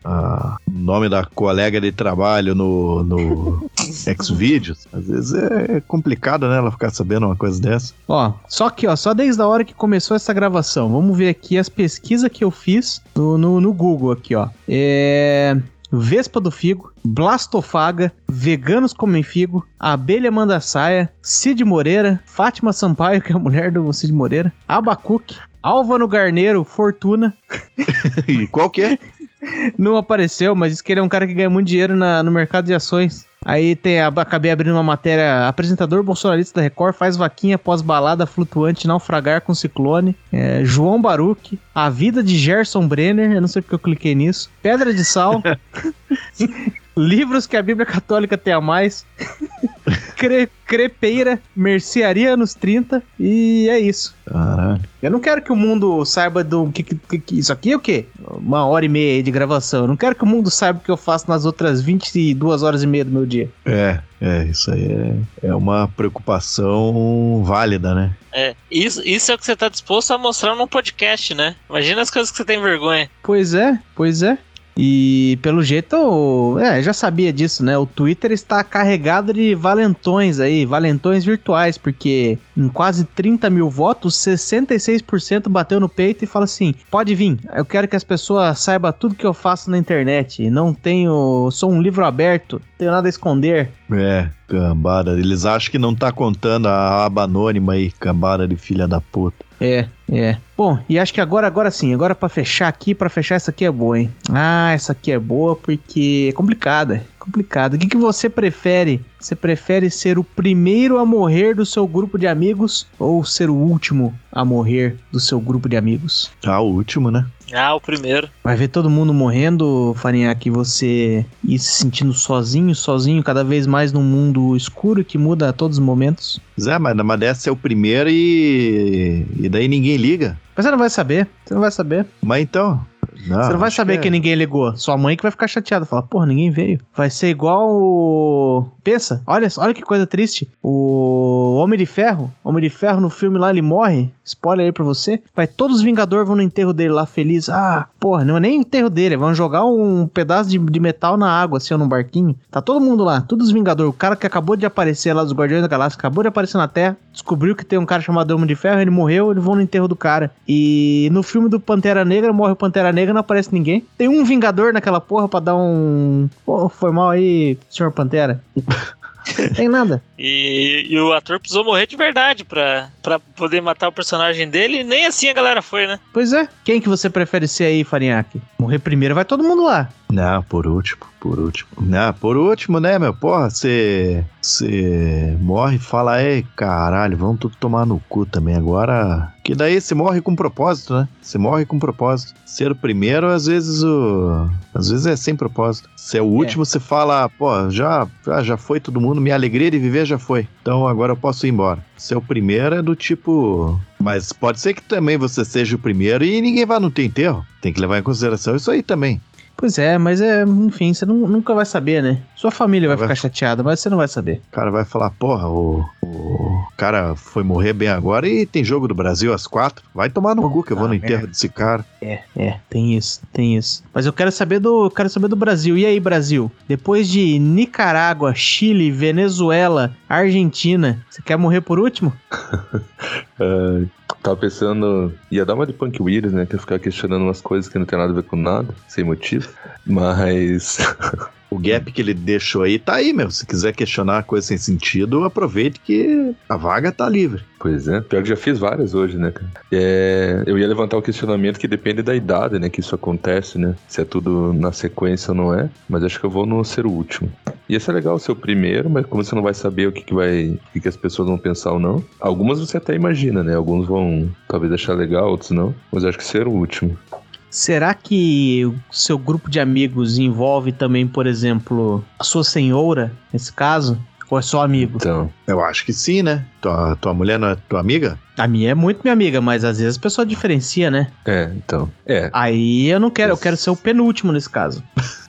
S1: o nome da colega de trabalho no, no Xvideos. Às vezes é complicado, né? Ela ficar sabendo uma coisa dessa.
S2: Ó, só que, ó, só desde a hora que começou essa gravação, vamos ver aqui as pesquisas que eu fiz no, no, no Google aqui, ó. É... Vespa do Figo, Blastofaga, Veganos Comem Figo, Abelha Manda Saia, Cid Moreira, Fátima Sampaio, que é a mulher do Cid Moreira, Abacuque, Álvaro Garneiro, Fortuna,
S1: E qual que é?
S2: Não apareceu, mas diz que ele é um cara que ganha muito dinheiro na- no mercado de ações. Aí tem, acabei abrindo uma matéria, apresentador bolsonarista da Record faz vaquinha após balada flutuante naufragar com ciclone. É, João Baruque, a vida de Gerson Brenner, eu não sei porque eu cliquei nisso. Pedra de Sal, livros que a Bíblia Católica tem a mais. Cre- crepeira, mercearia anos 30 e é isso.
S1: Caralho.
S2: Eu não quero que o mundo saiba do que, que, que- isso aqui é o quê? Uma hora e meia de gravação. Eu não quero que o mundo saiba o que eu faço nas outras 22 horas e meia do meu dia.
S1: É, é, isso aí é, é uma preocupação válida, né?
S4: É, isso, isso é o que você tá disposto a mostrar num podcast, né? Imagina as coisas que você tem vergonha.
S2: Pois é, pois é. E pelo jeito, é, já sabia disso, né? O Twitter está carregado de valentões aí, valentões virtuais, porque em quase 30 mil votos, 66% bateu no peito e fala assim: pode vir, eu quero que as pessoas saibam tudo que eu faço na internet. Não tenho. sou um livro aberto, tenho nada a esconder.
S1: É, cambada. Eles acham que não tá contando a aba anônima aí, cambada de filha da puta.
S2: É, é. Bom, e acho que agora, agora sim, agora pra fechar aqui, pra fechar essa aqui é boa, hein? Ah, essa aqui é boa porque é complicada, é complicada. O que, que você prefere? Você prefere ser o primeiro a morrer do seu grupo de amigos ou ser o último a morrer do seu grupo de amigos?
S1: Ah, o último, né?
S4: Ah, o primeiro.
S2: Vai ver todo mundo morrendo, Farinhaque, e você ir se sentindo sozinho, sozinho, cada vez mais num mundo escuro que muda a todos os momentos.
S1: Zé, mas numa dessa é o primeiro e. E daí ninguém liga.
S2: Mas você não vai saber, você não vai saber.
S1: Mas então. Não,
S2: Você não vai saber
S1: que
S2: que
S1: é.
S2: ninguém ligou. Sua mãe que vai ficar chateada. Falar, porra, ninguém veio. Vai ser igual o... Pensa, olha, olha que coisa triste. O Homem de Ferro. Homem de Ferro no filme lá, ele morre. Spoiler aí pra você. Vai, todos os Vingadores vão no enterro dele lá, feliz. Ah, porra, não é nem o enterro dele. Vão jogar um pedaço de, de metal na água, assim, ó, num barquinho. Tá todo mundo lá, todos os Vingadores. O cara que acabou de aparecer lá dos Guardiões da Galáxia, acabou de aparecer na Terra. Descobriu que tem um cara chamado Homem de Ferro, ele morreu, eles vão no enterro do cara. E no filme do Pantera Negra, morre o Pantera Negra, não aparece ninguém. Tem um Vingador naquela porra pra dar um. Pô, foi mal aí, senhor Pantera. Tem nada.
S4: E, e o ator precisou morrer de verdade pra, pra poder matar o personagem dele. E nem assim a galera foi, né?
S2: Pois é. Quem que você prefere ser aí, Farinhaque? Morrer primeiro, vai todo mundo lá.
S1: Não, por último, por último. Não, por último, né, meu? Porra, você. Você morre e fala, ei, caralho, vamos tudo tomar no cu também. Agora. Que daí você morre com propósito, né? Você morre com propósito. Ser o primeiro, às vezes o. Às vezes é sem propósito. Se é o último, você fala, pô, já, já, já foi todo mundo, minha alegria de viver já foi. Então agora eu posso ir embora. Ser o primeiro é do tipo. Mas pode ser que também você seja o primeiro e ninguém vá no teu enterro. Tem que levar em consideração isso aí também.
S2: Pois é, mas é, enfim, você nu- nunca vai saber, né? Sua família vai
S1: Vai-
S2: ficar chateada, mas você não vai saber.
S1: O cara vai falar, porra, o, o cara foi morrer bem agora e tem jogo do Brasil às quatro. Vai tomar no cu que eu vou no
S2: Puta
S1: enterro
S2: merda.
S1: desse cara.
S2: É, é, tem isso, tem isso. Mas eu quero saber do, eu quero saber do Brasil. E aí, Brasil? Depois de Nicarágua, Chile, Venezuela, Argentina, você quer morrer por último?
S3: Ah, tava pensando. Ia dar uma de Punk Willis, né? Que ia ficar questionando umas coisas que não tem nada a ver com nada, sem motivo. Mas.
S1: O gap que ele deixou aí tá aí, meu. Se quiser questionar coisa sem sentido, aproveite que a vaga tá livre.
S3: Pois é, pior que já fiz várias hoje, né, cara? É, eu ia levantar o questionamento que depende da idade, né, que isso acontece, né? Se é tudo na sequência ou não é, mas acho que eu vou no ser o último. Ia ser legal ser o primeiro, mas como você não vai saber o que, que vai. o que, que as pessoas vão pensar ou não. Algumas você até imagina, né? Alguns vão talvez achar legal, outros não. Mas acho que ser o último.
S2: Será que o seu grupo de amigos envolve também, por exemplo, a sua senhora, nesse caso? Ou é só amigo?
S3: Então.
S1: Eu acho que sim, né? Tua, tua mulher não é tua amiga?
S2: A minha é muito minha amiga, mas às vezes a pessoa diferencia, né?
S3: É, então. É.
S2: Aí eu não quero, eu quero ser o penúltimo nesse caso.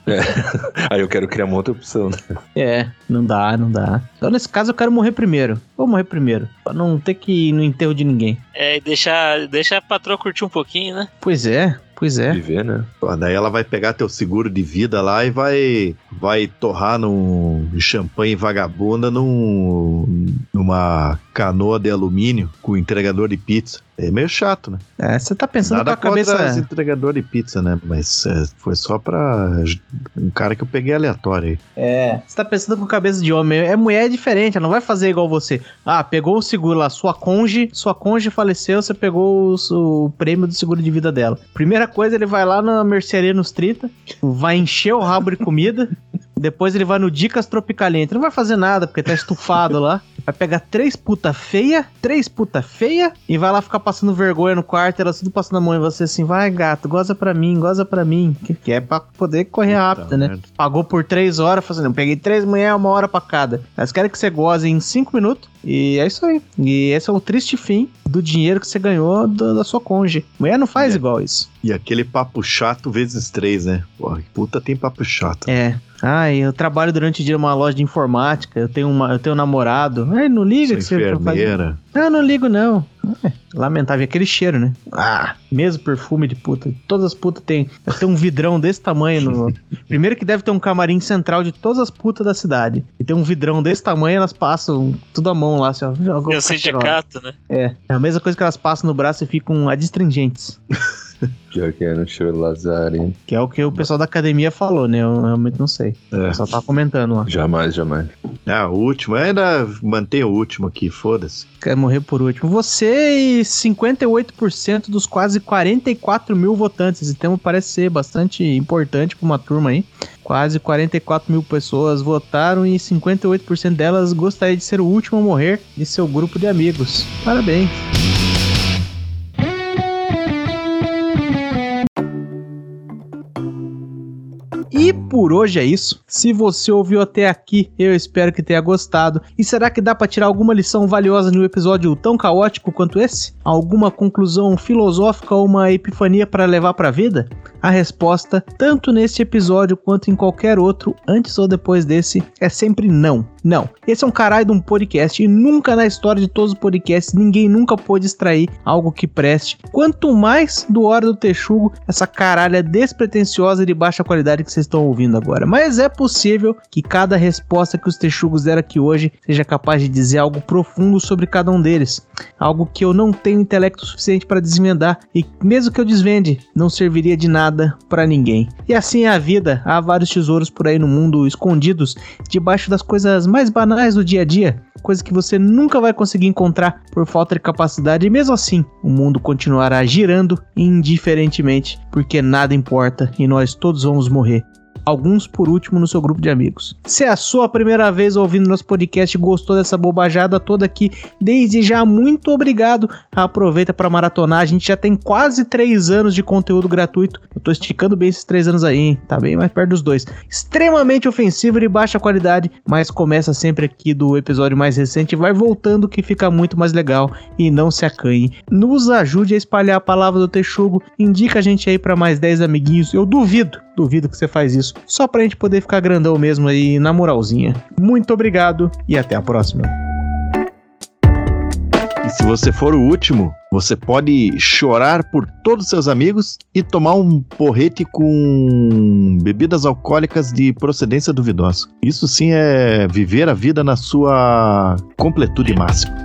S3: Aí eu quero criar uma outra opção, né?
S2: É, não dá, não dá. Então nesse caso eu quero morrer primeiro. Vou morrer primeiro, pra não ter que ir no enterro de ninguém.
S4: É, e deixar, deixar a patroa curtir um pouquinho, né?
S2: Pois é, pois é.
S3: Viver, né?
S1: Daí ela vai pegar teu seguro de vida lá e vai, vai torrar num champanhe vagabunda num, numa canoa de alumínio com entregador de pizza. É meio chato, né?
S2: É, você tá pensando
S1: Nada
S2: com a cabeça.
S1: os entregador de pizza, né? Mas é, foi só pra um cara que eu peguei aleatório aí.
S2: É, você tá pensando com cabeça de homem. É mulher é diferente, ela não vai fazer igual você. Ah, pegou o seguro lá, sua conge, sua conge faleceu, você pegou o, o prêmio do seguro de vida dela. Primeira coisa, ele vai lá na mercearia nos 30, vai encher o rabo de comida, depois ele vai no Dicas Tropicaliente. Não vai fazer nada, porque tá estufado lá. vai pegar três puta feia, três puta feia, e vai lá ficar passando vergonha no quarto, elas tudo passando a mão em você assim, vai gato, goza pra mim, goza pra mim. Que, que é pra poder correr rápido, né?
S1: merda.
S2: Pagou por três horas, fazendo, eu peguei três mulheres, uma hora pra cada. Elas querem que você goze em cinco minutos, e é isso aí. E esse é o triste fim do dinheiro que você ganhou do- da sua conge. Mulher não faz
S1: É.
S2: igual isso.
S1: E aquele papo chato vezes três, né? Porra, que puta tem papo chato.
S2: É. Ai, eu trabalho durante o dia numa loja de informática, eu tenho, uma, eu tenho um namorado. Ai, não liga
S1: Sou
S2: que você faz.
S1: enfermeira.
S2: Não, não ligo não. É, lamentável, e aquele cheiro, né? Ah, mesmo perfume de puta. Todas as putas têm. Tem um vidrão desse tamanho no. Primeiro que deve ter um camarim central de todas as putas da cidade. E tem um vidrão desse tamanho, elas passam tudo à mão lá, assim, ó. Jogam
S4: E o sindicato, né?
S2: É, é a mesma coisa que elas passam no braço e ficam adstringentes.
S3: Pior que é no show Lazarino.
S2: Que é o que o pessoal da academia falou, né? Eu realmente não sei.
S1: É.
S2: Pessoal tá comentando lá.
S3: Jamais, jamais.
S1: Ah, o último. Ainda mantém o último aqui, foda-se.
S2: Quer morrer por último. Você e 58% dos quase 44 mil votantes. Esse tema parece ser bastante importante para uma turma aí. Quase 44 mil pessoas votaram e 58% delas gostaria de ser o último a morrer de seu grupo de amigos. Parabéns. E por hoje é isso. Se você ouviu até aqui, eu espero que tenha gostado. E será que dá para tirar alguma lição valiosa de um episódio tão caótico quanto esse? Alguma conclusão filosófica ou uma epifania para levar para a vida? A resposta, tanto neste episódio quanto em qualquer outro, antes ou depois desse, é sempre não. Não. Esse é um caralho de um podcast e nunca na história de todos os podcasts ninguém nunca pôde extrair algo que preste. Quanto mais do Hora do Texugo, essa caralha despretensiosa e de baixa qualidade que vocês estão ouvindo agora. Mas é possível que cada resposta que os Texugos deram aqui hoje seja capaz de dizer algo profundo sobre cada um deles. Algo que eu não tenho intelecto suficiente para desvendar e mesmo que eu desvende, não serviria de nada para ninguém. E assim é a vida. Há vários tesouros por aí no mundo escondidos debaixo das coisas mais banais do dia a dia, coisa que você nunca vai conseguir encontrar por falta de capacidade, e mesmo assim, o mundo continuará girando indiferentemente, porque nada importa e nós todos vamos morrer. Alguns por último no seu grupo de amigos. Se é a sua primeira vez ouvindo nosso podcast e gostou dessa bobajada toda aqui, desde já muito obrigado. Aproveita para maratonar. A gente já tem quase três anos de conteúdo gratuito. Eu tô esticando bem esses três anos aí, hein? Tá bem mais perto dos dois. Extremamente ofensivo e de baixa qualidade, mas começa sempre aqui do episódio mais recente e vai voltando que fica muito mais legal. E não se acanhe. Nos ajude a espalhar a palavra do Texugo. Indica a gente aí para mais 10 amiguinhos. Eu duvido, duvido que você faz isso. Só pra gente poder ficar grandão mesmo aí na moralzinha. Muito obrigado e até a próxima.
S1: E se você for o último, você pode chorar por todos os seus amigos e tomar um porrete com bebidas alcoólicas de procedência duvidosa. Isso sim é viver a vida na sua completude máxima.